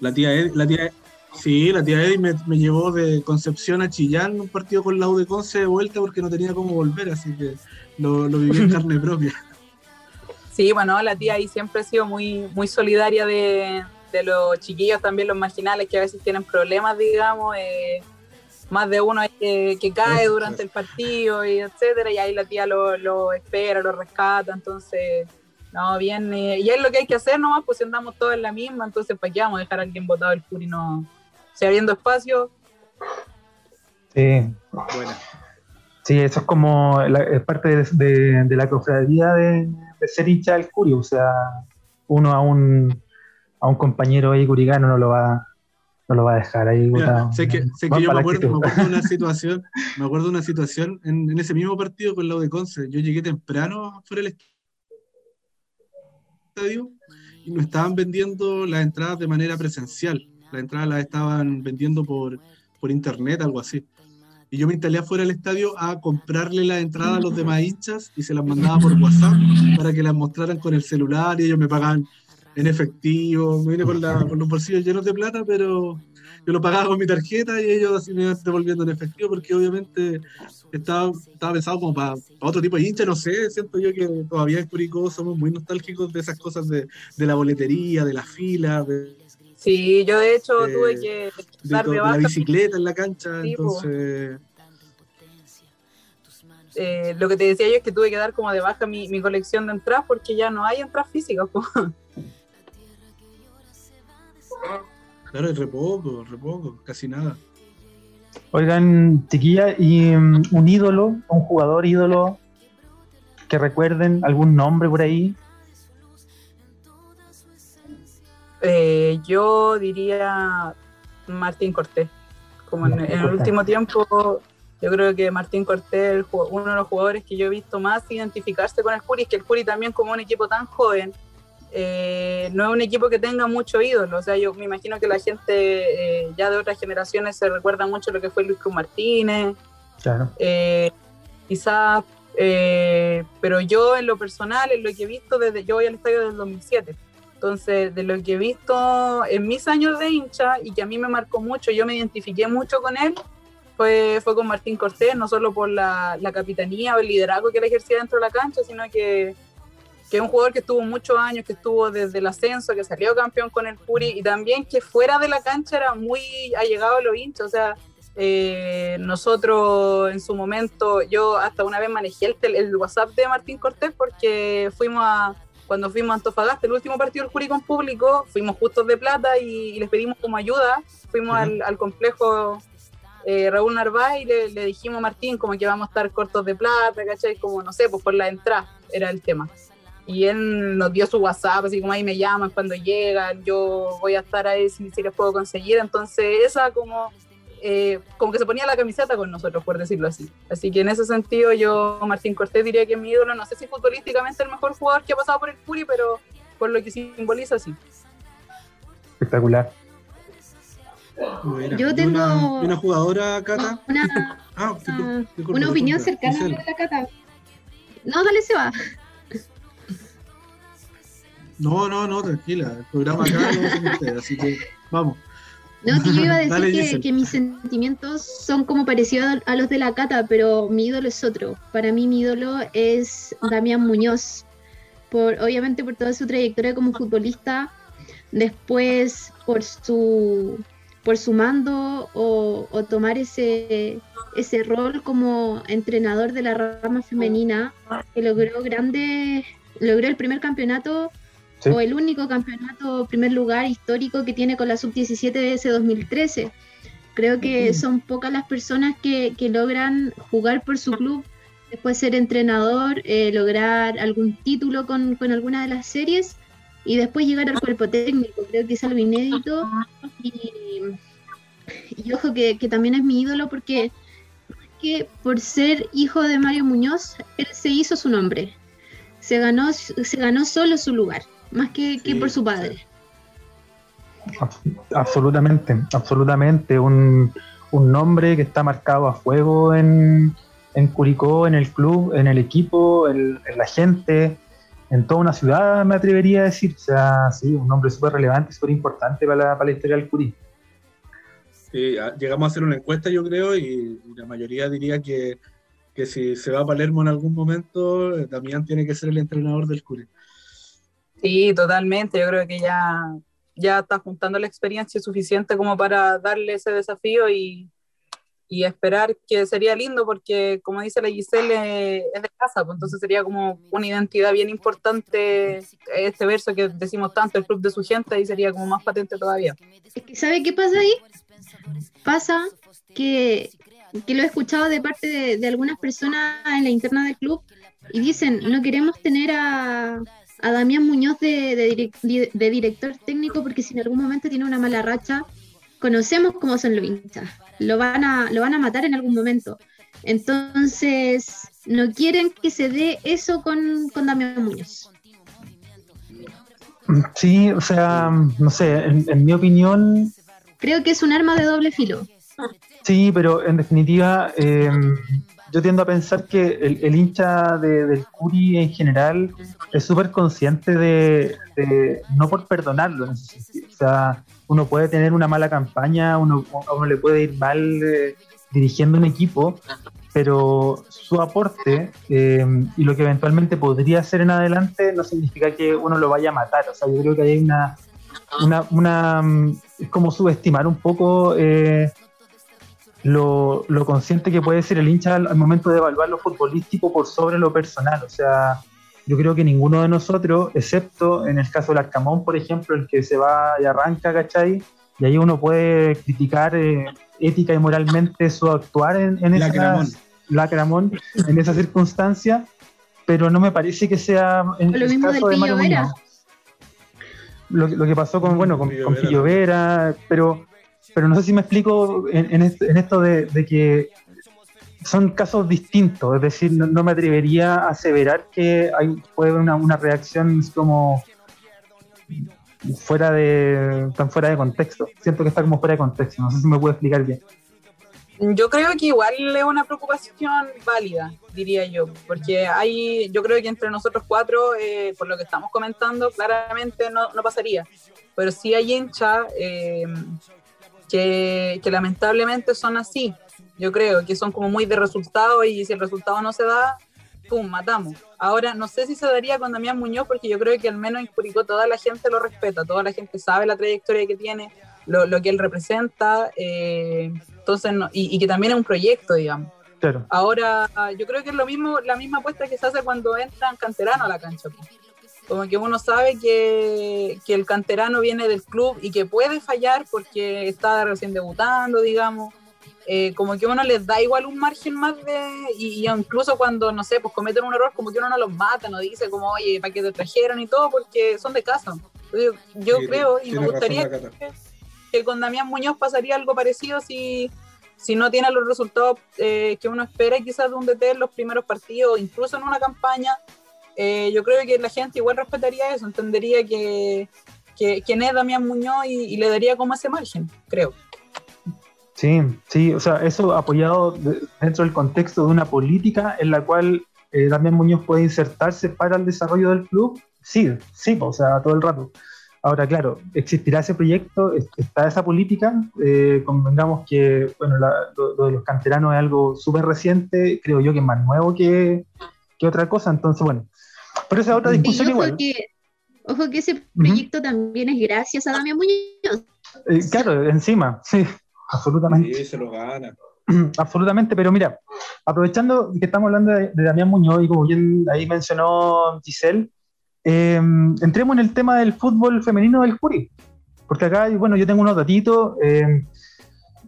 La tía, la tía Sí, la tía Eddie me, llevó de Concepción a Chillán un partido con la U de Conce de vuelta porque no tenía cómo volver, así que lo, viví en [LAUGHS] carne propia. Sí, bueno, la tía ahí siempre ha sido muy, muy solidaria de, los chiquillos, también los marginales que a veces tienen problemas, digamos. Eh, más de uno que, que cae durante el partido y etcétera, y ahí la tía lo, lo espera, lo rescata, entonces no, bien, eh, y es lo que hay que hacer nomás, pues si andamos todos en la misma, entonces ¿para qué vamos a dejar a alguien votado el Curi no, si habiendo espacio. Sí. Bueno. Sí, eso es como es parte de, la cofradía de, ser hincha del Curio. O sea, uno a un, a un compañero ahí curigano no lo va, no lo va a dejar ahí. sé que, sé que yo me acuerdo, de una [LAUGHS] situación, me acuerdo de una situación en, ese mismo partido con la de Conce. Yo llegué temprano fuera del estadio y no estaban vendiendo las entradas de manera presencial la entrada la estaban vendiendo por, por internet, algo así. Y yo me instalé afuera del estadio a comprarle la entrada a los demás hinchas y se las mandaba por WhatsApp para que las mostraran con el celular y ellos me pagaban en efectivo. Me vine con, con los bolsillos llenos de plata, pero yo lo pagaba con mi tarjeta y ellos así me iban devolviendo en efectivo porque obviamente estaba, estaba pensado como para, otro tipo de hincha, no sé, siento yo que todavía en Curicó somos muy nostálgicos de esas cosas de, de la boletería, de la fila, de, Sí, yo de hecho tuve que dar de, la bicicleta en la cancha, entonces... Eh, lo que te decía yo es que tuve que dar como de baja mi, mi colección de entradas porque ya no hay entradas físicas. [LAUGHS] Claro, es re poco, re poco, casi nada. Oigan, chiquilla, ¿y um, un ídolo, un jugador ídolo que recuerden algún nombre por ahí? Eh, yo diría Martín Cortés. Como en, el último tiempo, yo creo que Martín Cortés, uno de los jugadores que yo he visto más identificarse con el Curi, es que el Curi también como un equipo tan joven, eh, no es un equipo que tenga mucho ídolo. O sea, yo me imagino que la gente eh, ya de otras generaciones se recuerda mucho lo que fue Luis Cruz Martínez. Claro. quizás, pero yo en lo personal, en lo que he visto desde, yo voy al estadio del 2007. Entonces, de lo que he visto en mis años de hincha y que a mí me marcó mucho, yo me identifiqué mucho con él, fue, fue con Martín Cortés, no solo por la, capitanía o el liderazgo que él ejercía dentro de la cancha, sino que, que es un jugador que estuvo muchos años, que estuvo desde el ascenso, que salió campeón con el Puri y también que fuera de la cancha era muy allegado a los hinchas. O sea, eh, nosotros en su momento, yo hasta una vez manejé el, el WhatsApp de Martín Cortés porque fuimos a cuando fuimos a Antofagasta, el último partido del Juri con público, fuimos justos de plata y, les pedimos como ayuda. Fuimos al, complejo eh, Raúl Narváez y le, dijimos a Martín como que vamos a estar cortos de plata, ¿cachai? Como, no sé, pues por la entrada era el tema. Y él nos dio su WhatsApp, así como ahí me llaman cuando llegan, yo voy a estar ahí si, si les puedo conseguir. Entonces, esa como eh, como que se ponía la camiseta con nosotros, por decirlo así. Así que en ese sentido yo, Martín Cortés, diría que es mi ídolo, no sé si futbolísticamente el mejor jugador que ha pasado por el Puri, pero por lo que simboliza, sí. Espectacular. Yo tengo una, jugadora, Cata. Una, ah, una opinión cercana a la Cata. No, dale, se va. No, no, no, tranquila. El programa acá lo hacen ustedes, así que vamos. No, que yo iba a [LAUGHS] decir que, mis sentimientos son como parecidos a los de la Cata, pero mi ídolo es otro. Para mí mi ídolo es Damián Muñoz, por, obviamente por toda su trayectoria como futbolista, después por su, por su mando o, tomar ese, ese rol como entrenador de la rama femenina, que logró grandes, logró el primer campeonato o el único campeonato primer lugar histórico que tiene con la sub-17 de ese 2013. Creo que son pocas las personas que, logran jugar por su club, después ser entrenador, eh, lograr algún título con, alguna de las series y después llegar al cuerpo técnico. Creo que es algo inédito y, ojo que, también es mi ídolo porque que por ser hijo de Mario Muñoz, él se hizo su nombre. Se ganó, se ganó solo su lugar más que, por su padre. Absolutamente, absolutamente. Un, nombre que está marcado a fuego en, en Curicó, en el club, en el equipo, en, la gente, en toda una ciudad, me atrevería a decir. O sea, sí, un nombre súper relevante, súper importante para la, historia del Curí. Sí, llegamos a hacer una encuesta, yo creo, y, la mayoría diría que, que, si se va a Palermo en algún momento, eh, Damián tiene que ser el entrenador del Curí. Sí, totalmente. Yo creo que ya, ya está juntando la experiencia suficiente como para darle ese desafío y, y esperar que sería lindo porque, como dice la Giselle, es de casa, pues entonces sería como una identidad bien importante este verso que decimos tanto, el club de su gente, y sería como más patente todavía. ¿Sabe qué pasa ahí? Pasa que, que lo he escuchado de parte de, de algunas personas en la interna del club y dicen, no queremos tener a a Damián Muñoz de, de, director técnico porque si en algún momento tiene una mala racha, conocemos cómo son los hinchas, lo van a, lo van a matar en algún momento. Entonces, no quieren que se dé eso con, con Damián Muñoz. Sí, o sea, no sé, en, mi opinión... Creo que es un arma de doble filo. Sí, pero en definitiva, eh, yo tiendo a pensar que el, hincha del Curi en general es súper consciente de, no por perdonarlo, o sea, uno puede tener una mala campaña, uno, uno le puede ir mal eh, dirigiendo un equipo, pero su aporte eh, y lo que eventualmente podría hacer en adelante no significa que uno lo vaya a matar. O sea, yo creo que hay una, una, una mm, es como subestimar un poco eh, lo, consciente que puede ser el hincha al, momento de evaluar lo futbolístico por sobre lo personal. O sea, yo creo que ninguno de nosotros, excepto en el caso del Arcamón, por ejemplo, el que se va y arranca, ¿cachai? Y ahí uno puede criticar eh, ética y moralmente su actuar en, en esa Lacramón, en esa circunstancia, pero no me parece que sea en lo el caso de Mario Lo, lo, que pasó con, bueno, con, con Vera, pero pero no sé si me explico en, esto de, que son casos distintos, es decir, no, me atrevería a aseverar que hay, puede haber una, reacción como fuera de tan fuera de contexto. Siento que está como fuera de contexto, no sé si me puedo explicar bien. Yo creo que igual es una preocupación válida, diría yo, porque hay, yo creo que entre nosotros cuatro, eh, por lo que estamos comentando, claramente no, no pasaría, pero sí hay hinchas eh, que, lamentablemente son así. Yo creo que son como muy de resultado y si el resultado no se da, ¡pum!, matamos. Ahora, no sé si se daría con Damián Muñoz porque yo creo que al menos en Curicó toda la gente lo respeta, toda la gente sabe la trayectoria que tiene, lo, lo que él representa, eh, entonces, y, que también es un proyecto, digamos. Ahora, yo creo que es lo mismo, la misma apuesta que se hace cuando entran canteranos a la cancha. Como que uno sabe que, que, el canterano viene del club y que puede fallar porque está recién debutando, digamos. Eh, como que uno les da igual un margen más de. Y, incluso cuando, no sé, pues cometen un error, como que uno no los mata, no dice como, oye, ¿para qué te trajeron y todo? Porque son de casa. yo creo y me gustaría que, con Damián Muñoz pasaría algo parecido si, si no tiene los resultados eh, que uno espera, quizás de un DT en los primeros partidos, incluso en una campaña eh, yo creo que la gente igual respetaría eso, entendería que, que quién es Damián Muñoz y, le daría como ese margen, creo. Sí, sí, o sea, eso apoyado dentro del contexto de una política en la cual eh, Damián Muñoz puede insertarse para el desarrollo del club, sí, sí, o sea, todo el rato. Ahora, claro, existirá ese proyecto, está esa política, eh, convengamos que, bueno, lo, de los canteranos es algo súper reciente, creo yo que es más nuevo que, que otra cosa, entonces, bueno, pero esa es otra discusión igual. ojo que ese proyecto también es gracias a Damián Muñoz. Eh, claro, encima, sí, absolutamente. Sí, se lo gana. [CLEARS THROAT] Absolutamente, pero mira, aprovechando que estamos hablando de, Damián Muñoz y como bien ahí mencionó Giselle, em, entremos en el tema del fútbol femenino del Curi. Porque acá, bueno, yo tengo unos datitos. Em,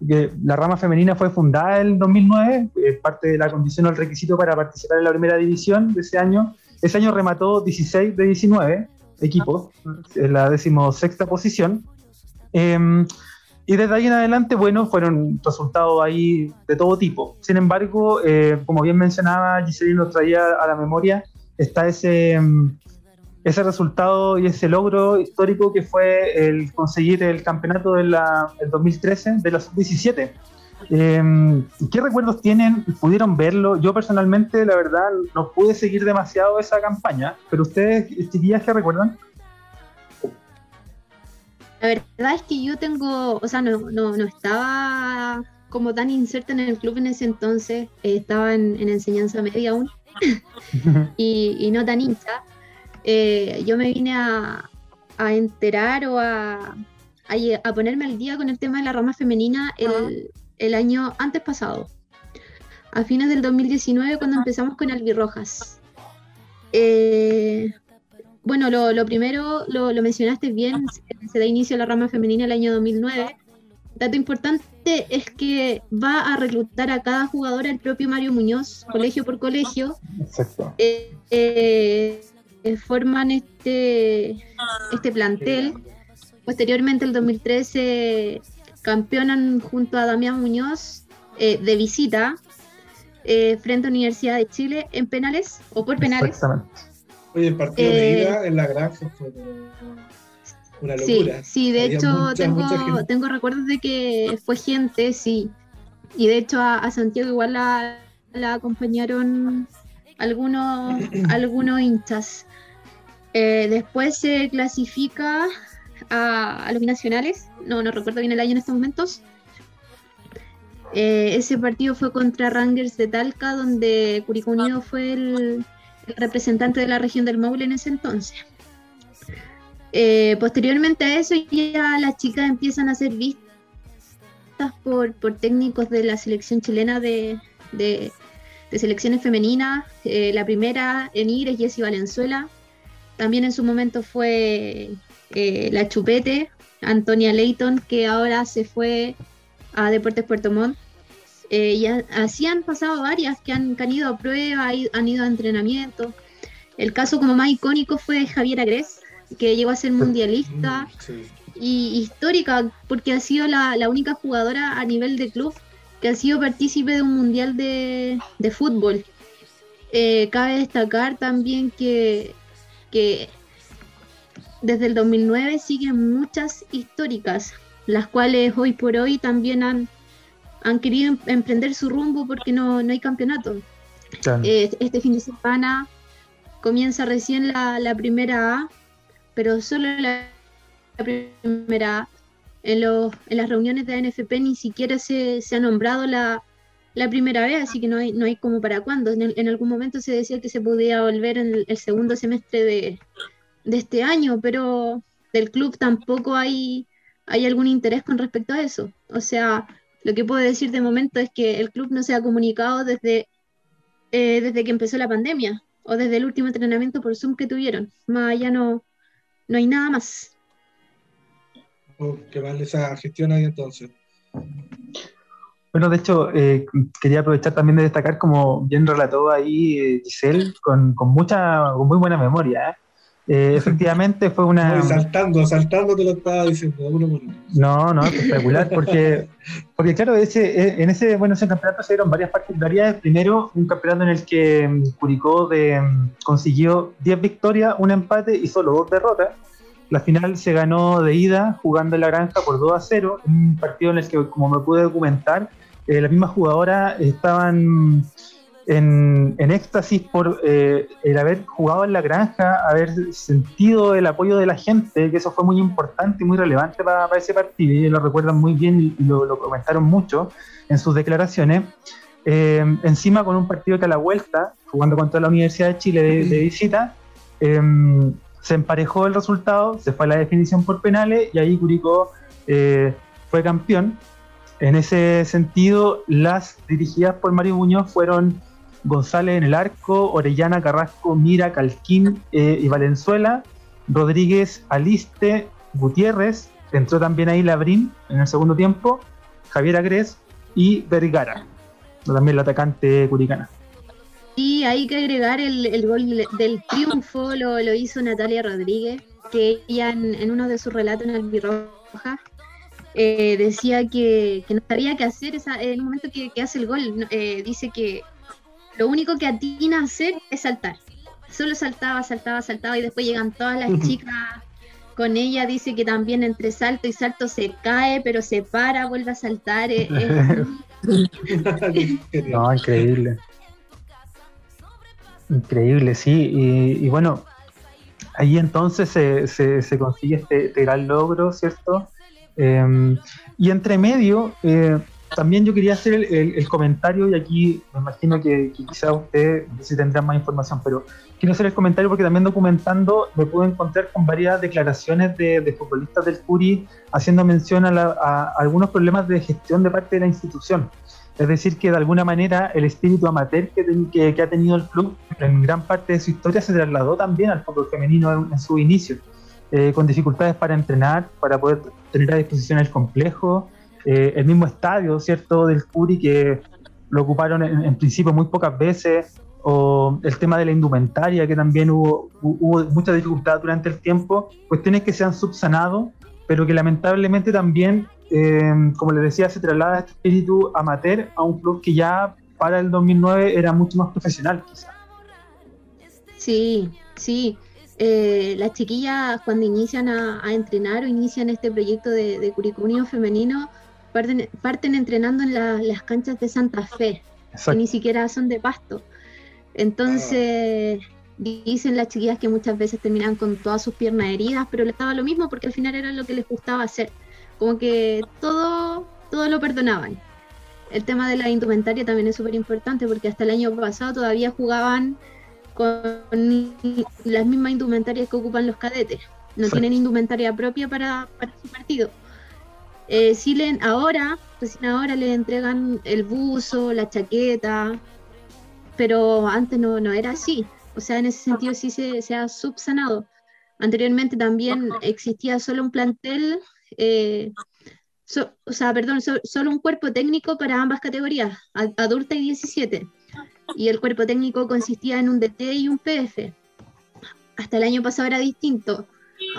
que la rama femenina fue fundada en 2009, es parte de la condición o el requisito para participar en la primera división de ese año. Ese año remató 16 de 19 equipos, en la decimosexta posición. Em, y desde ahí en adelante, bueno, fueron resultados ahí de todo tipo. Sin embargo, eh, como bien mencionaba, Giselle nos traía a la memoria, está ese, mm, ese resultado y ese logro histórico que fue el conseguir el campeonato del 2013 de la sub-17. Em, ¿Qué recuerdos tienen? ¿Pudieron verlo? Yo personalmente, la verdad, no pude seguir demasiado esa campaña, pero ustedes, chiquillas, ¿qué recuerdan? La verdad es que yo tengo, o sea, no, no, no estaba como tan inserta en el club en ese entonces, eh, estaba en, enseñanza media aún [LAUGHS] y, no tan hincha. Eh, yo me vine a, a enterar o a, a, ponerme al día con el tema de la rama femenina el, el año antes pasado, a fines del 2019 cuando empezamos con Albirrojas. Eh, bueno, lo, primero lo, mencionaste bien, se, da inicio a la rama femenina el año 2009. Dato importante es que va a reclutar a cada jugadora el propio Mario Muñoz, colegio por colegio. Exacto. Eh, eh, forman este, este plantel. Posteriormente, el 2013, campeonan junto a Damián Muñoz eh, de visita frente a Universidad de Chile en penales o por penales. Exactamente. Oye, el partido de eh, ida en la granja fue una locura. Sí, sí de hecho tengo, tengo recuerdos de que fue gente, sí. Y de hecho a, Santiago igual la, acompañaron algunos, [CLEARS THROAT] algunos hinchas. Eh, después se clasifica a, los binacionales, no, no recuerdo bien el año en estos momentos. Eh, ese partido fue contra Rangers de Talca, donde Curicó Unido fue el, representante de la región del Maule en ese entonces. Eh, posteriormente a eso ya las chicas empiezan a ser vistas por, técnicos de la selección chilena de, selecciones femeninas. Eh, la primera en ir es Jessie Valenzuela. También en su momento fue eh, la Chupete, Antonia Leighton, que ahora se fue a Deportes Puerto Montt. Eh, y así han pasado varias que han, ido a prueba, han ido a entrenamiento. El caso como más icónico fue Javier Agres, que llegó a ser mundialista mm, y histórica, porque ha sido la, única jugadora a nivel de club que ha sido partícipe de un mundial de, fútbol. Eh, cabe destacar también que, que desde el 2009 siguen muchas históricas, las cuales hoy por hoy también han, han querido em-, emprender su rumbo porque no, hay campeonato. Eh, este fin de semana comienza recién la, primera A, pero solo la, primera A. En, en las reuniones de ANFP ni siquiera se, ha nombrado la, primera vez, así que no hay, no hay como para cuándo. En, algún momento se decía que se podía volver en el, segundo semestre de, de, este año, pero del club tampoco hay, hay algún interés con respecto a eso. O sea, lo que puedo decir de momento es que el club no se ha comunicado desde, eh, desde que empezó la pandemia o desde el último entrenamiento por Zoom que tuvieron. Más allá no, no hay nada más. Oh, qué mal esa gestión ahí entonces. Bueno, de hecho, eh, quería aprovechar también de destacar, como bien relató ahí eh, Giselle, con, con, mucha, con muy buena memoria. ¿Eh? Efectivamente fue una... saltando, saltando te lo estaba diciendo. No, no, espectacular, porque, porque claro, ese, eh, en ese, bueno, ese campeonato se dieron varias particularidades. Primero, un campeonato en el que mm, Curicó de, mm, consiguió 10 victorias, un empate y solo dos derrotas. La final se ganó de ida jugando en la granja por 2 a 0, un partido en el que, como me pude documentar, eh, las mismas jugadoras estaban en, éxtasis por eh, el haber jugado en la granja, haber sentido el apoyo de la gente, que eso fue muy importante y muy relevante para, ese partido, y lo recuerdan muy bien y lo, comentaron mucho en sus declaraciones. Eh, encima con un partido que a la vuelta, jugando contra la Universidad de Chile de, visita, em, se emparejó el resultado, se fue a la definición por penales y ahí Curicó eh, fue campeón. En ese sentido, las dirigidas por Mario Muñoz fueron González en el arco, Orellana, Carrasco, Mira, Calquín eh, y Valenzuela, Rodríguez, Aliste, Gutiérrez, entró también ahí Labrín en el segundo tiempo, Javier Agres y Vergara, también el atacante curicana. Y hay que agregar el, gol del triunfo, lo, hizo Natalia Rodríguez, que ella en, uno de sus relatos en el Birroja eh, decía que, no sabía qué hacer en el momento que, hace el gol. Eh, dice que lo único que atina a hacer es saltar. Solo saltaba, saltaba, saltaba y después llegan todas las chicas con ella. Dice que también entre salto y salto se cae, pero se para, vuelve a saltar. [LAUGHS] no, increíble. Increíble, sí. Y, bueno, ahí entonces se, se, consigue este, este, gran logro, ¿cierto? Em, y entre medio, eh, también yo quería hacer el, comentario, y aquí me imagino que, quizá usted si tendrá más información, pero quiero hacer el comentario porque también documentando me puedo encontrar con varias declaraciones de, futbolistas del Curi haciendo mención a, algunos problemas de gestión de parte de la institución. Es decir, que de alguna manera el espíritu amateur que, que, ha tenido el club en gran parte de su historia se trasladó también al fútbol femenino en, su inicio, eh, con dificultades para entrenar, para poder tener a disposición el complejo, eh, el mismo estadio, ¿cierto?, del Curi que lo ocuparon en, principio muy pocas veces, o el tema de la indumentaria, que también hubo, hubo mucha dificultad durante el tiempo, cuestiones que se han subsanado, pero que lamentablemente también, eh, como les decía, se traslada este espíritu amateur a un club que ya para el 2009 era mucho más profesional, quizás. Sí, sí. Eh, las chiquillas cuando inician a, entrenar o inician este proyecto de, de curicunio femenino, parten, entrenando en las canchas de Santa Fe, que ni siquiera son de pasto. Entonces, dicen las chiquillas que muchas veces terminan con todas sus piernas heridas, pero les daba lo mismo porque al final era lo que les gustaba hacer. Como que todo, todo lo perdonaban. El tema de la indumentaria también es súper importante porque hasta el año pasado todavía jugaban con las mismas indumentarias que ocupan los cadetes. No tienen indumentaria propia para, para su partido. Eh, sí le, ahora, recién ahora le entregan el buzo, la chaqueta, pero antes no, no era así. O sea, en ese sentido sí se, ha subsanado. Anteriormente también existía solo un plantel, eh, o sea, perdón, solo un cuerpo técnico para ambas categorías, adulta y 17. Y el cuerpo técnico consistía en un DT y un PF. Hasta el año pasado era distinto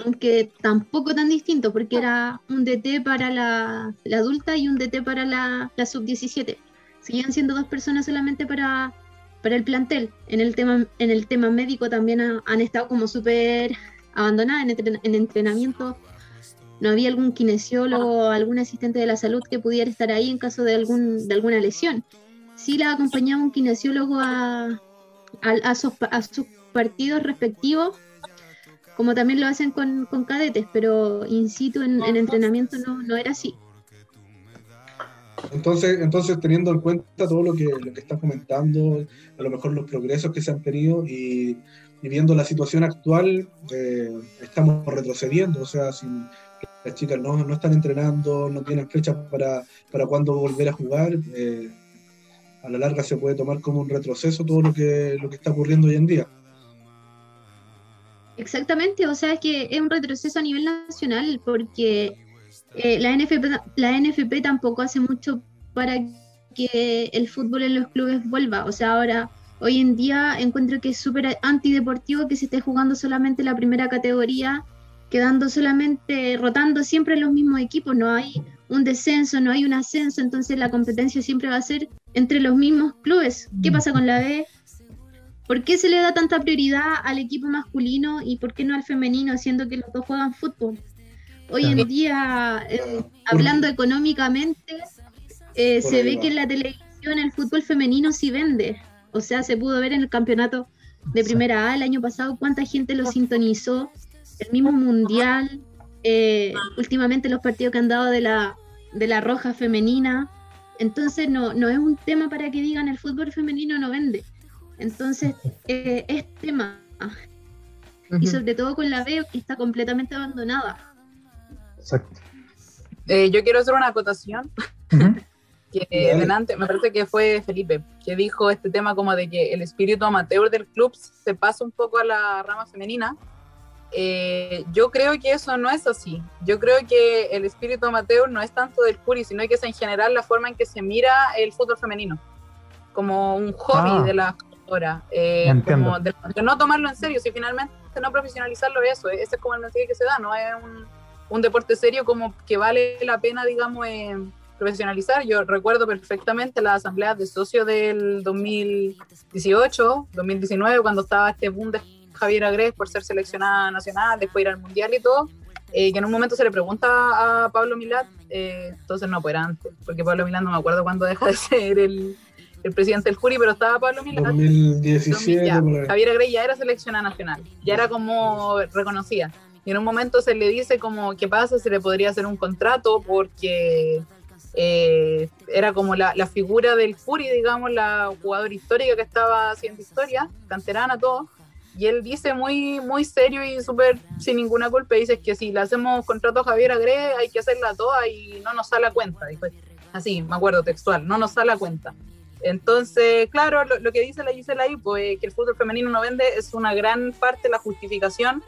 aunque tampoco tan distinto, porque era un DT para la, adulta y un DT para la, sub-17. Seguían siendo dos personas solamente para, para el plantel. En el tema, en el tema médico también han estado como súper abandonadas en, entrenamiento. No había algún kinesiólogo algún asistente de la salud que pudiera estar ahí en caso de, algún, de alguna lesión. Sí la acompañaba un kinesiólogo a, a sus partidos respectivos como también lo hacen con, cadetes, pero in situ en, entrenamiento no, no, era así. Entonces, entonces, teniendo en cuenta todo lo que, lo que estás comentando, a lo mejor los progresos que se han tenido y, viendo la situación actual, eh, estamos retrocediendo. O sea, si las chicas no, no están entrenando, no tienen fecha para, para cuándo volver a jugar, eh, a la larga se puede tomar como un retroceso todo lo que, lo que está ocurriendo hoy en día. Exactamente, o sea, es que es un retroceso a nivel nacional porque eh, la, NFP, la NFP tampoco hace mucho para que el fútbol en los clubes vuelva. O sea, ahora, hoy en día encuentro que es súper antideportivo que se esté jugando solamente la primera categoría, quedando solamente, rotando siempre los mismos equipos, no hay un descenso, no hay un ascenso, entonces la competencia siempre va a ser entre los mismos clubes. ¿Qué pasa con la B? ¿Por qué se le da tanta prioridad al equipo masculino y por qué no al femenino, siendo que los dos juegan fútbol? Hoy en día, eh, hablando económicamente, eh, se ve que en la televisión el fútbol femenino sí vende. O sea, se pudo ver en el campeonato de primera A el año pasado cuánta gente lo sintonizó, el mismo mundial, eh, últimamente los partidos que han dado de la, de la roja femenina. Entonces no, no es un tema para que digan el fútbol femenino no vende. Entonces eh, es tema. Y sobre todo con la B que está completamente abandonada. Exacto. Eh, yo quiero hacer una acotación. [LAUGHS] que delante, me parece que fue Felipe, que dijo este tema como de que el espíritu amateur del club se pasa un poco a la rama femenina. Eh, yo creo que eso no es así. Yo creo que el espíritu amateur no es tanto del Curi, sino que es en general la forma en que se mira el fútbol femenino, como un hobby Ah. de la jugadora, eh, como de, de no tomarlo en serio, si finalmente no profesionalizarlo eso, ese es como el mensaje que se da, no es un, un deporte serio como que vale la pena, digamos, eh, profesionalizar. Yo recuerdo perfectamente las asambleas de socios del 2018, 2019, cuando estaba este boom de Javier Agrés por ser seleccionada nacional, después ir al mundial y todo, eh, que en un momento se le pregunta a Pablo Milat, eh, entonces no, pues antes, porque Pablo Milat no me acuerdo cuándo deja de [LAUGHS] ser el, el presidente del jury, pero estaba Pablo Milat. 2017. Ya, por ahí. Javier Agrey ya era seleccionada nacional, ya era como reconocida. Y en un momento se le dice como, ¿qué pasa? Se le podría hacer un contrato porque eh, era como la, la figura del Fury, digamos, la jugadora histórica que estaba haciendo historia, canterana, todo. Y él dice muy, muy serio y súper sin ninguna culpa, dice que si le hacemos contrato a Javier Agrey hay que hacerla toda y no nos sale a cuenta. Dijo, así, me acuerdo textual, no nos sale a cuenta. Entonces, claro, lo, lo que dice la Gisela ahí, pues que el fútbol femenino no vende, es una gran parte la justificación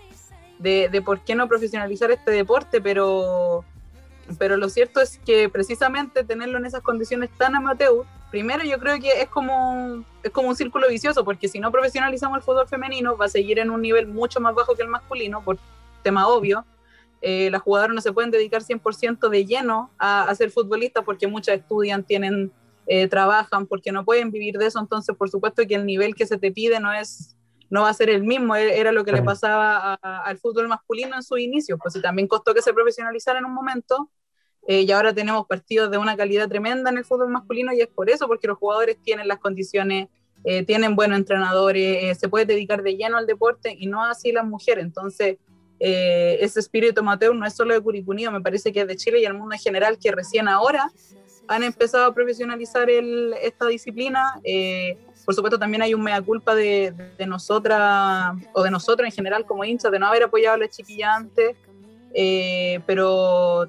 de, de por qué no profesionalizar este deporte, pero, pero lo cierto es que precisamente tenerlo en esas condiciones tan amateur, primero yo creo que es como, es como un círculo vicioso, porque si no profesionalizamos el fútbol femenino, va a seguir en un nivel mucho más bajo que el masculino, por tema obvio. Eh, las jugadoras no se pueden dedicar 100% de lleno a, a ser futbolistas porque muchas estudian, tienen eh, trabajan porque no pueden vivir de eso, entonces por supuesto que el nivel que se te pide no es no va a ser el mismo, e-, era lo que le pasaba a, al fútbol masculino en sus inicios, pues y también costó que se profesionalizara en un momento, eh, y ahora tenemos partidos de una calidad tremenda en el fútbol masculino y es por eso, porque los jugadores tienen las condiciones, eh, tienen buenos entrenadores, se puede dedicar de lleno al deporte y no así las mujeres, entonces eh, ese espíritu amateur no es solo de Curicunio, me parece que es de Chile y el mundo en general, que recién ahora han empezado a profesionalizar el, esta disciplina. Eh, por supuesto, también hay un mea culpa de, de, nosotras o de nosotros en general como hinchas de no haber apoyado a las chiquillas antes, eh, pero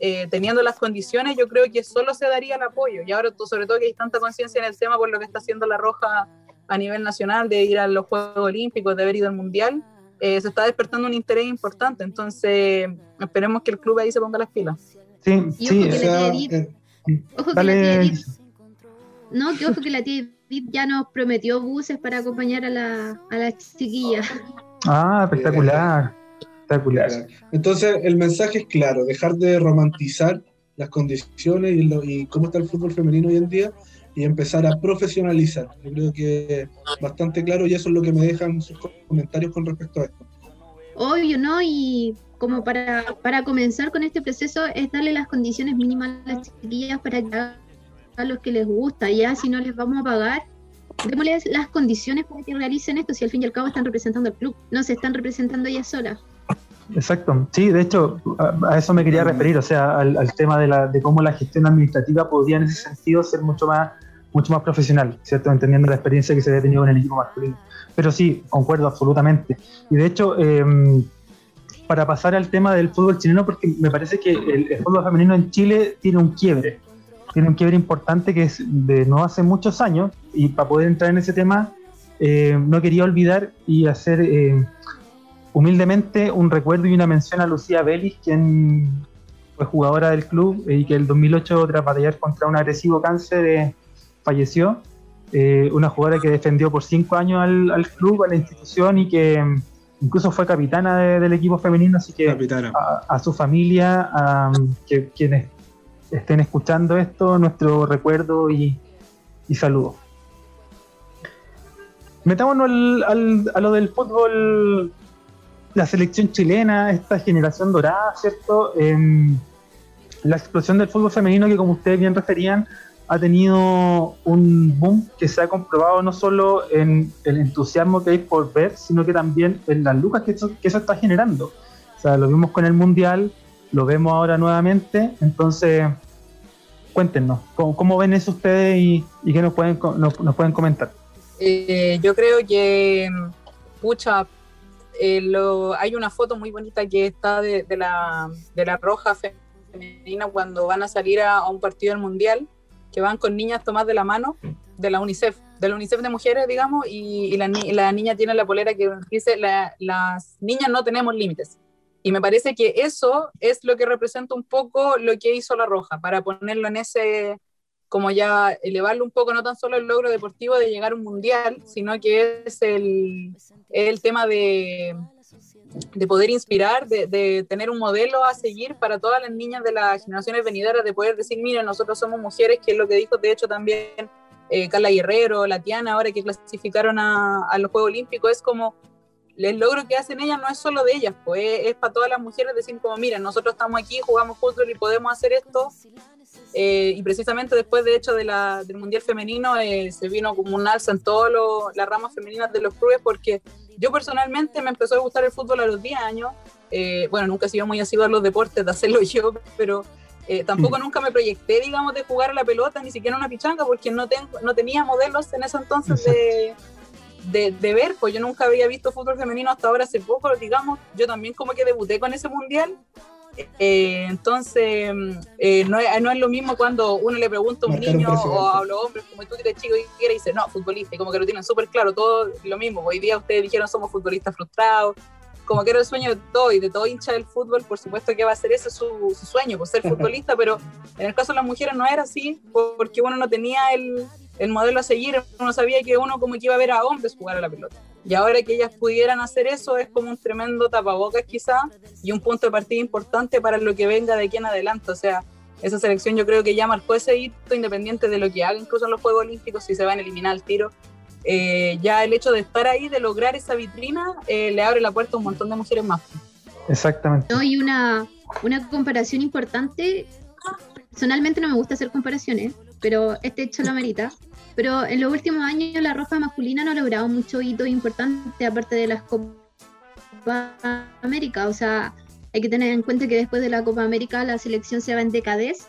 eh, teniendo las condiciones, yo creo que solo se daría el apoyo. Y ahora, sobre todo, que hay tanta conciencia en el tema por lo que está haciendo la Roja a nivel nacional, de ir a los Juegos Olímpicos, de haber ido al Mundial, eh, se está despertando un interés importante. Entonces, esperemos que el club ahí se ponga las pilas. Sí, Y sí. ojo que O sea, la ojo que la tía Edith, no, que ojo que la tía Edith ya nos prometió buses para acompañar a la, a las chiquillas. Ah, espectacular. Espectacular. Entonces, el mensaje es claro, dejar de romantizar las condiciones y, lo- y cómo está el fútbol femenino hoy en día y empezar a profesionalizar. Yo creo que es bastante claro y eso es lo que me dejan sus comentarios con respecto a esto. Obvio, ¿no? Y como para, para comenzar con este proceso es darle las condiciones mínimas a las chiquillas para que hagan lo que les gusta. Ya si no les vamos a pagar, démosles las condiciones para que realicen esto, si al fin y al cabo están representando al club, no se están representando ellas solas. Exacto. Sí, de hecho, a, a eso me quería referir, o sea, al, al tema de, la, de cómo la gestión administrativa podría en ese sentido ser mucho más, mucho más profesional, ¿cierto? Entendiendo la experiencia que se había tenido en el equipo masculino. Pero sí, concuerdo absolutamente. Y de hecho, eh, para pasar al tema del fútbol chileno, porque me parece que el, fútbol femenino en Chile tiene un quiebre, tiene un quiebre importante que es de no hace muchos años, y para poder entrar en ese tema, eh, no quería olvidar y hacer eh, humildemente un recuerdo y una mención a Lucía Vélez, quien fue jugadora del club y que el 2008 tras batallar contra un agresivo cáncer eh, falleció. Una jugadora que defendió por cinco años al, al club, a la institución y que incluso fue capitana de- del equipo femenino, así que a, a su familia, a que, quienes estén escuchando esto, nuestro recuerdo y, y saludo. Metámonos al- al- a lo del fútbol, la selección chilena, esta generación dorada, ¿cierto? Em, la explosión del fútbol femenino que como ustedes bien referían, ha tenido un boom que se ha comprobado no solo en el entusiasmo que hay por ver, sino que también en las lucas que eso, que eso está generando. O sea, lo vimos con el Mundial, lo vemos ahora nuevamente, entonces cuéntenos, ¿cómo, ven eso ustedes y, qué nos pueden, nos, pueden comentar? Eh, yo creo que, pucha, eh, hay una foto muy bonita que está de, la, de la roja femenina cuando van a salir a, un partido del Mundial, que van con niñas tomadas de la mano de la UNICEF, de la UNICEF de mujeres, digamos, y, la, niña tiene la polera que dice, las niñas no tenemos límites. Y me parece que eso es lo que representa un poco lo que hizo La Roja, para ponerlo en ese, como ya elevarlo un poco, no tan solo el logro deportivo de llegar a un mundial, sino que es el, el tema de, de poder inspirar, de, de, tener un modelo a seguir para todas las niñas de las generaciones venideras, de poder decir, miren, nosotros somos mujeres, que es lo que dijo de hecho también eh, Carla Guerrero, la Tiana, ahora que clasificaron a, a los Juegos Olímpicos, es como el logro que hacen ellas no es solo de ellas, pues es, para todas las mujeres decir como, mira, nosotros estamos aquí, jugamos fútbol y podemos hacer esto. Eh, y precisamente después, de hecho, de la, del Mundial Femenino, eh, se vino como un alza en todas las ramas femeninas de los clubes, porque yo personalmente me empezó a gustar el fútbol a los 10 años. Eh, bueno, nunca he sido muy asiduo a los deportes, de hacerlo [LAUGHS] yo, pero tampoco mm. nunca me proyecté, digamos, de jugar a la pelota, ni siquiera una pichanga, porque no, tengo, no tenía modelos en ese entonces de de, ver, pues yo nunca había visto fútbol femenino hasta ahora hace poco, digamos, yo también como que debuté con ese mundial. Eh, entonces, eh, no, es, no, es, lo mismo cuando uno le pregunta a un niño o a los hombres, como tú eres chico y quiere, dice, no, futbolista, y como que lo tienen súper claro, todo lo mismo. Hoy día ustedes dijeron, somos futbolistas frustrados, como que era el sueño de todo y de todo hincha del fútbol, por supuesto que va a ser ese su, su sueño, por ser [LAUGHS] futbolista, pero en el caso de las mujeres no era así, porque uno no tenía el, el modelo a seguir, uno sabía que uno como que iba a ver a hombres jugar a la pelota. Y ahora que ellas pudieran hacer eso es como un tremendo tapabocas quizá y un punto de partida importante para lo que venga de aquí en adelante. O sea, esa selección yo creo que ya marcó ese hito independiente de lo que haga incluso en los Juegos Olímpicos, si se van a eliminar el tiro. Eh, ya el hecho de estar ahí, de lograr esa vitrina, eh, le abre la puerta a un montón de mujeres más. Exactamente. No, y una, una comparación importante, personalmente no me gusta hacer comparaciones, pero este hecho lo amerita. Pero en los últimos años la roja masculina no ha logrado mucho hito importante aparte de las Copa América. O sea, hay que tener en cuenta que después de la Copa América la selección se va en decadez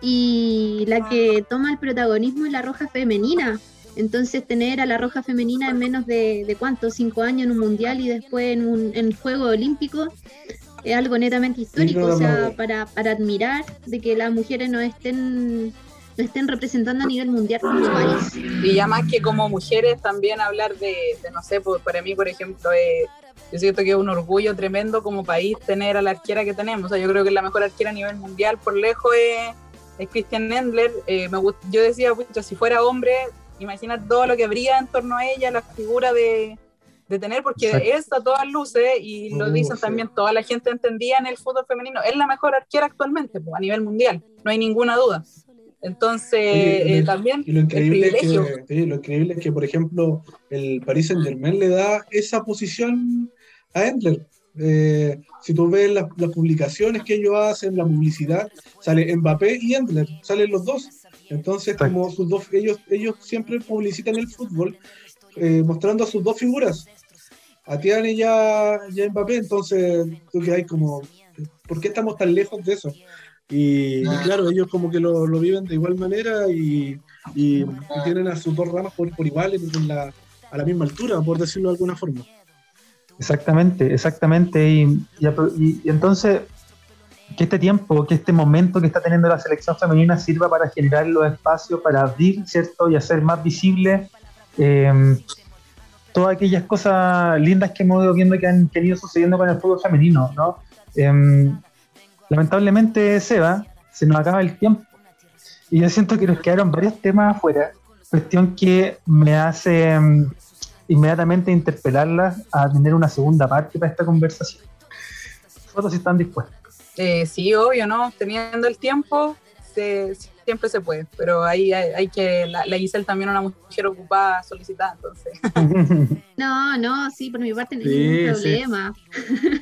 y la que toma el protagonismo es la roja femenina. Entonces tener a la roja femenina en menos de, de cuánto, cinco años en un mundial y después en un en juego olímpico es algo netamente histórico, o sea, para, para admirar de que las mujeres no estén lo estén representando a nivel mundial como país. Y ya más que como mujeres también hablar de, no sé, para mí, por ejemplo, eh, yo siento que es un orgullo tremendo como país tener a la arquera que tenemos. O sea, yo creo que la mejor arquera a nivel mundial por lejos es, es Christian Endler. Eh, me yo decía, pucha, si fuera hombre, imaginar todo lo que habría en torno a ella, la figura de, de tener, porque es a todas luces, y lo dicen también toda la gente entendía en el fútbol femenino, es la mejor arquera actualmente pues, a nivel mundial, no hay ninguna duda. Entonces, eh, también lo increíble, es que, lo increíble es que, por ejemplo, el Paris Saint Germain le da esa posición a Endler. Eh, si tú ves las, publicaciones que ellos hacen, la publicidad, sale Mbappé y Endler, salen los dos. Entonces, como sus dos, ellos, ellos siempre publicitan el fútbol eh, mostrando a sus dos figuras, a Tiane y a, Mbappé. Entonces, tú que hay como, ¿por qué estamos tan lejos de eso? Y, claro, ellos como que lo, viven de igual manera y, tienen a sus dos ramas por, por igual la, a la misma altura, por decirlo de alguna forma. Exactamente, exactamente. Y, entonces, que este tiempo, que este momento que está teniendo la selección femenina sirva para generar los espacios, para abrir, ¿cierto? Y hacer más visible em, todas aquellas cosas lindas que hemos ido viendo que han venido sucediendo con el fútbol femenino, ¿no? Em, lamentablemente, Seba, se nos acaba el tiempo. Y yo siento que nos quedaron varios temas afuera, cuestión que me hace mm, inmediatamente interpelarlas a tener una segunda parte para esta conversación. ¿Fotos si están dispuestos? Eh, sí, obvio, ¿no? Teniendo el tiempo, siempre se puede, pero ahí hay, que, la, la, Giselle también una mujer ocupada solicitada, entonces. [LAUGHS] No, no, sí, por mi parte no hay ningún problema.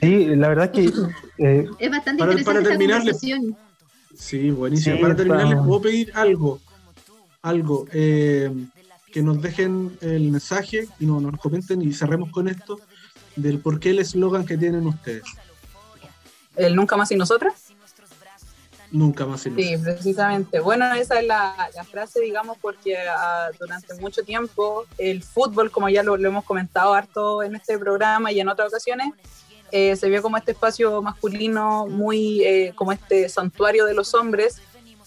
Sí. la verdad que... Eh, es bastante para, interesante para terminar, Sí, buenísimo. para terminar, les puedo pedir algo. algo, eh, que nos dejen el mensaje y no, nos comenten y cerremos con esto del por qué el eslogan que tienen ustedes. ¿El nunca más y nosotras? Nunca más Sí, precisamente. Bueno, esa es la, frase, digamos, porque ah, durante mucho tiempo el fútbol, como ya lo, hemos comentado harto en este programa y en otras ocasiones, eh, se vio como este espacio masculino, muy eh, como este santuario de los hombres,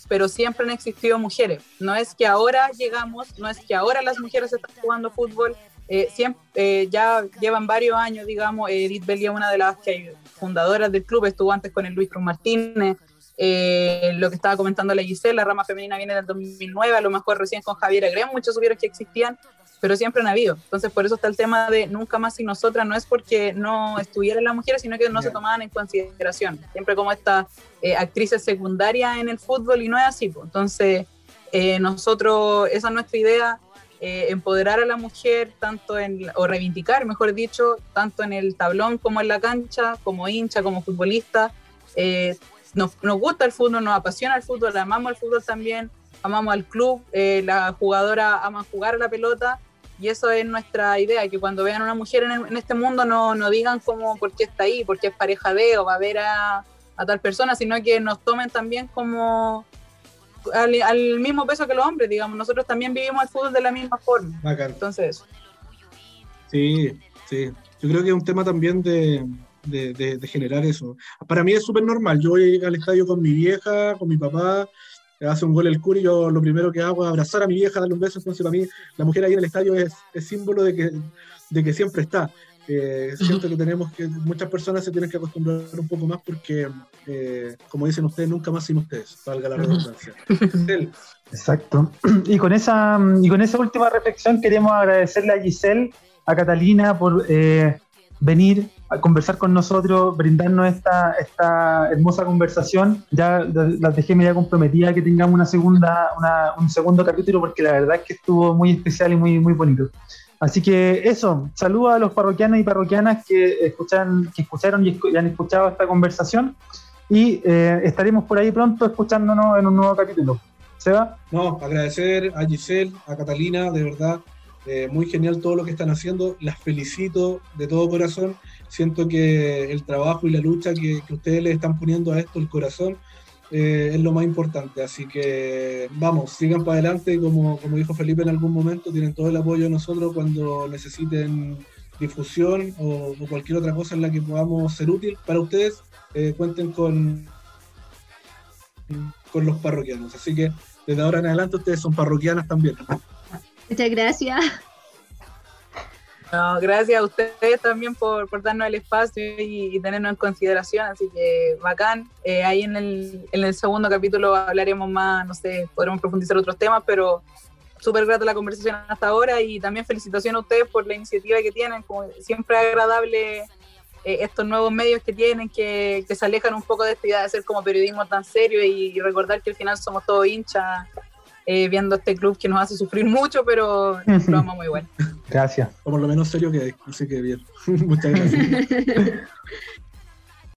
pero siempre han existido mujeres. No es que ahora llegamos, no es que ahora las mujeres están jugando fútbol, eh, siempre, eh, ya llevan varios años, digamos, Edith Belia, una de las que fundadoras del club, estuvo antes con el Luis Cruz Martínez, eh, lo que estaba comentando la Giselle, la rama femenina viene del 2009, a lo mejor recién con Javier Agrem, muchos supieron que existían, pero siempre han habido. Entonces, por eso está el tema de nunca más y nosotras, no es porque no estuvieran las mujeres, sino que no se tomaban en consideración. Siempre como estas actrices secundarias en el fútbol y no es así. Pues. Entonces, nosotros, esa es nuestra idea, eh, empoderar a la mujer tanto en, o reivindicar, mejor dicho, tanto en el tablón como en la cancha, como hincha, como futbolista. Nos, nos, gusta el fútbol, nos apasiona el fútbol, amamos el fútbol también, amamos al club, eh, la jugadora ama jugar a la pelota y eso es nuestra idea, que cuando vean a una mujer en, este mundo no, no digan como por qué está ahí, porque es pareja de o va a ver a, a tal persona, sino que nos tomen también como al, mismo peso que los hombres, digamos. Nosotros también vivimos el fútbol de la misma forma. Entonces. Sí, sí. Yo creo que es un tema también de, generar eso. Para mí es súper normal. Yo voy al estadio con mi vieja, con mi papá, hace un gol el Curi, yo lo primero que hago es abrazar a mi vieja, darle un beso. Entonces, para mí, la mujer ahí en el estadio es, es símbolo de que, de que siempre está. Eh, siento [LAUGHS] que tenemos que, muchas personas se tienen que acostumbrar un poco más porque, eh, como dicen ustedes, nunca más sin ustedes, valga la redundancia. Exacto. [CLEARS THROAT] Y con, esa, y con esa última reflexión queremos agradecerle a Giselle, a Catalina por eh, venir a conversar con nosotros, brindarnos esta, esta hermosa conversación. Ya las dejé media comprometida que tengamos una segunda, una, un segundo capítulo porque la verdad es que estuvo muy especial y muy, muy bonito. Así que eso, saludo a los parroquianos y parroquianas que, escuchan, que escucharon y, han escuchado esta conversación y eh, estaremos por ahí pronto escuchándonos en un nuevo capítulo. ¿Seba? No, agradecer a Giselle, a Catalina, de verdad, eh, muy genial todo lo que están haciendo, las felicito de todo corazón, siento que el trabajo y la lucha que, ustedes le están poniendo a esto, el corazón, eh, es lo más importante. Así que vamos, sigan para adelante. Como, como dijo Felipe en algún momento, tienen todo el apoyo de nosotros cuando necesiten difusión o, cualquier otra cosa en la que podamos ser útil para ustedes. Eh, cuenten con, con los parroquianos. Así que desde ahora en adelante ustedes son parroquianas también. Muchas gracias. No, gracias a ustedes también por, darnos el espacio y, tenernos en consideración, así que bacán. Eh, ahí en el, en el segundo capítulo hablaremos más, no sé, podremos profundizar otros temas, pero súper grata la conversación hasta ahora y también felicitaciones a ustedes por la iniciativa que tienen, como siempre agradable eh, estos nuevos medios que tienen, que, se alejan un poco de esta idea de ser como periodismo tan serio y recordar que al final somos todos hinchas eh, viendo este club que nos hace sufrir mucho, pero lo [LAUGHS] amamos muy bueno. Gracias. O por lo menos serio que hay, así que bien. [LAUGHS] Muchas gracias. [LAUGHS]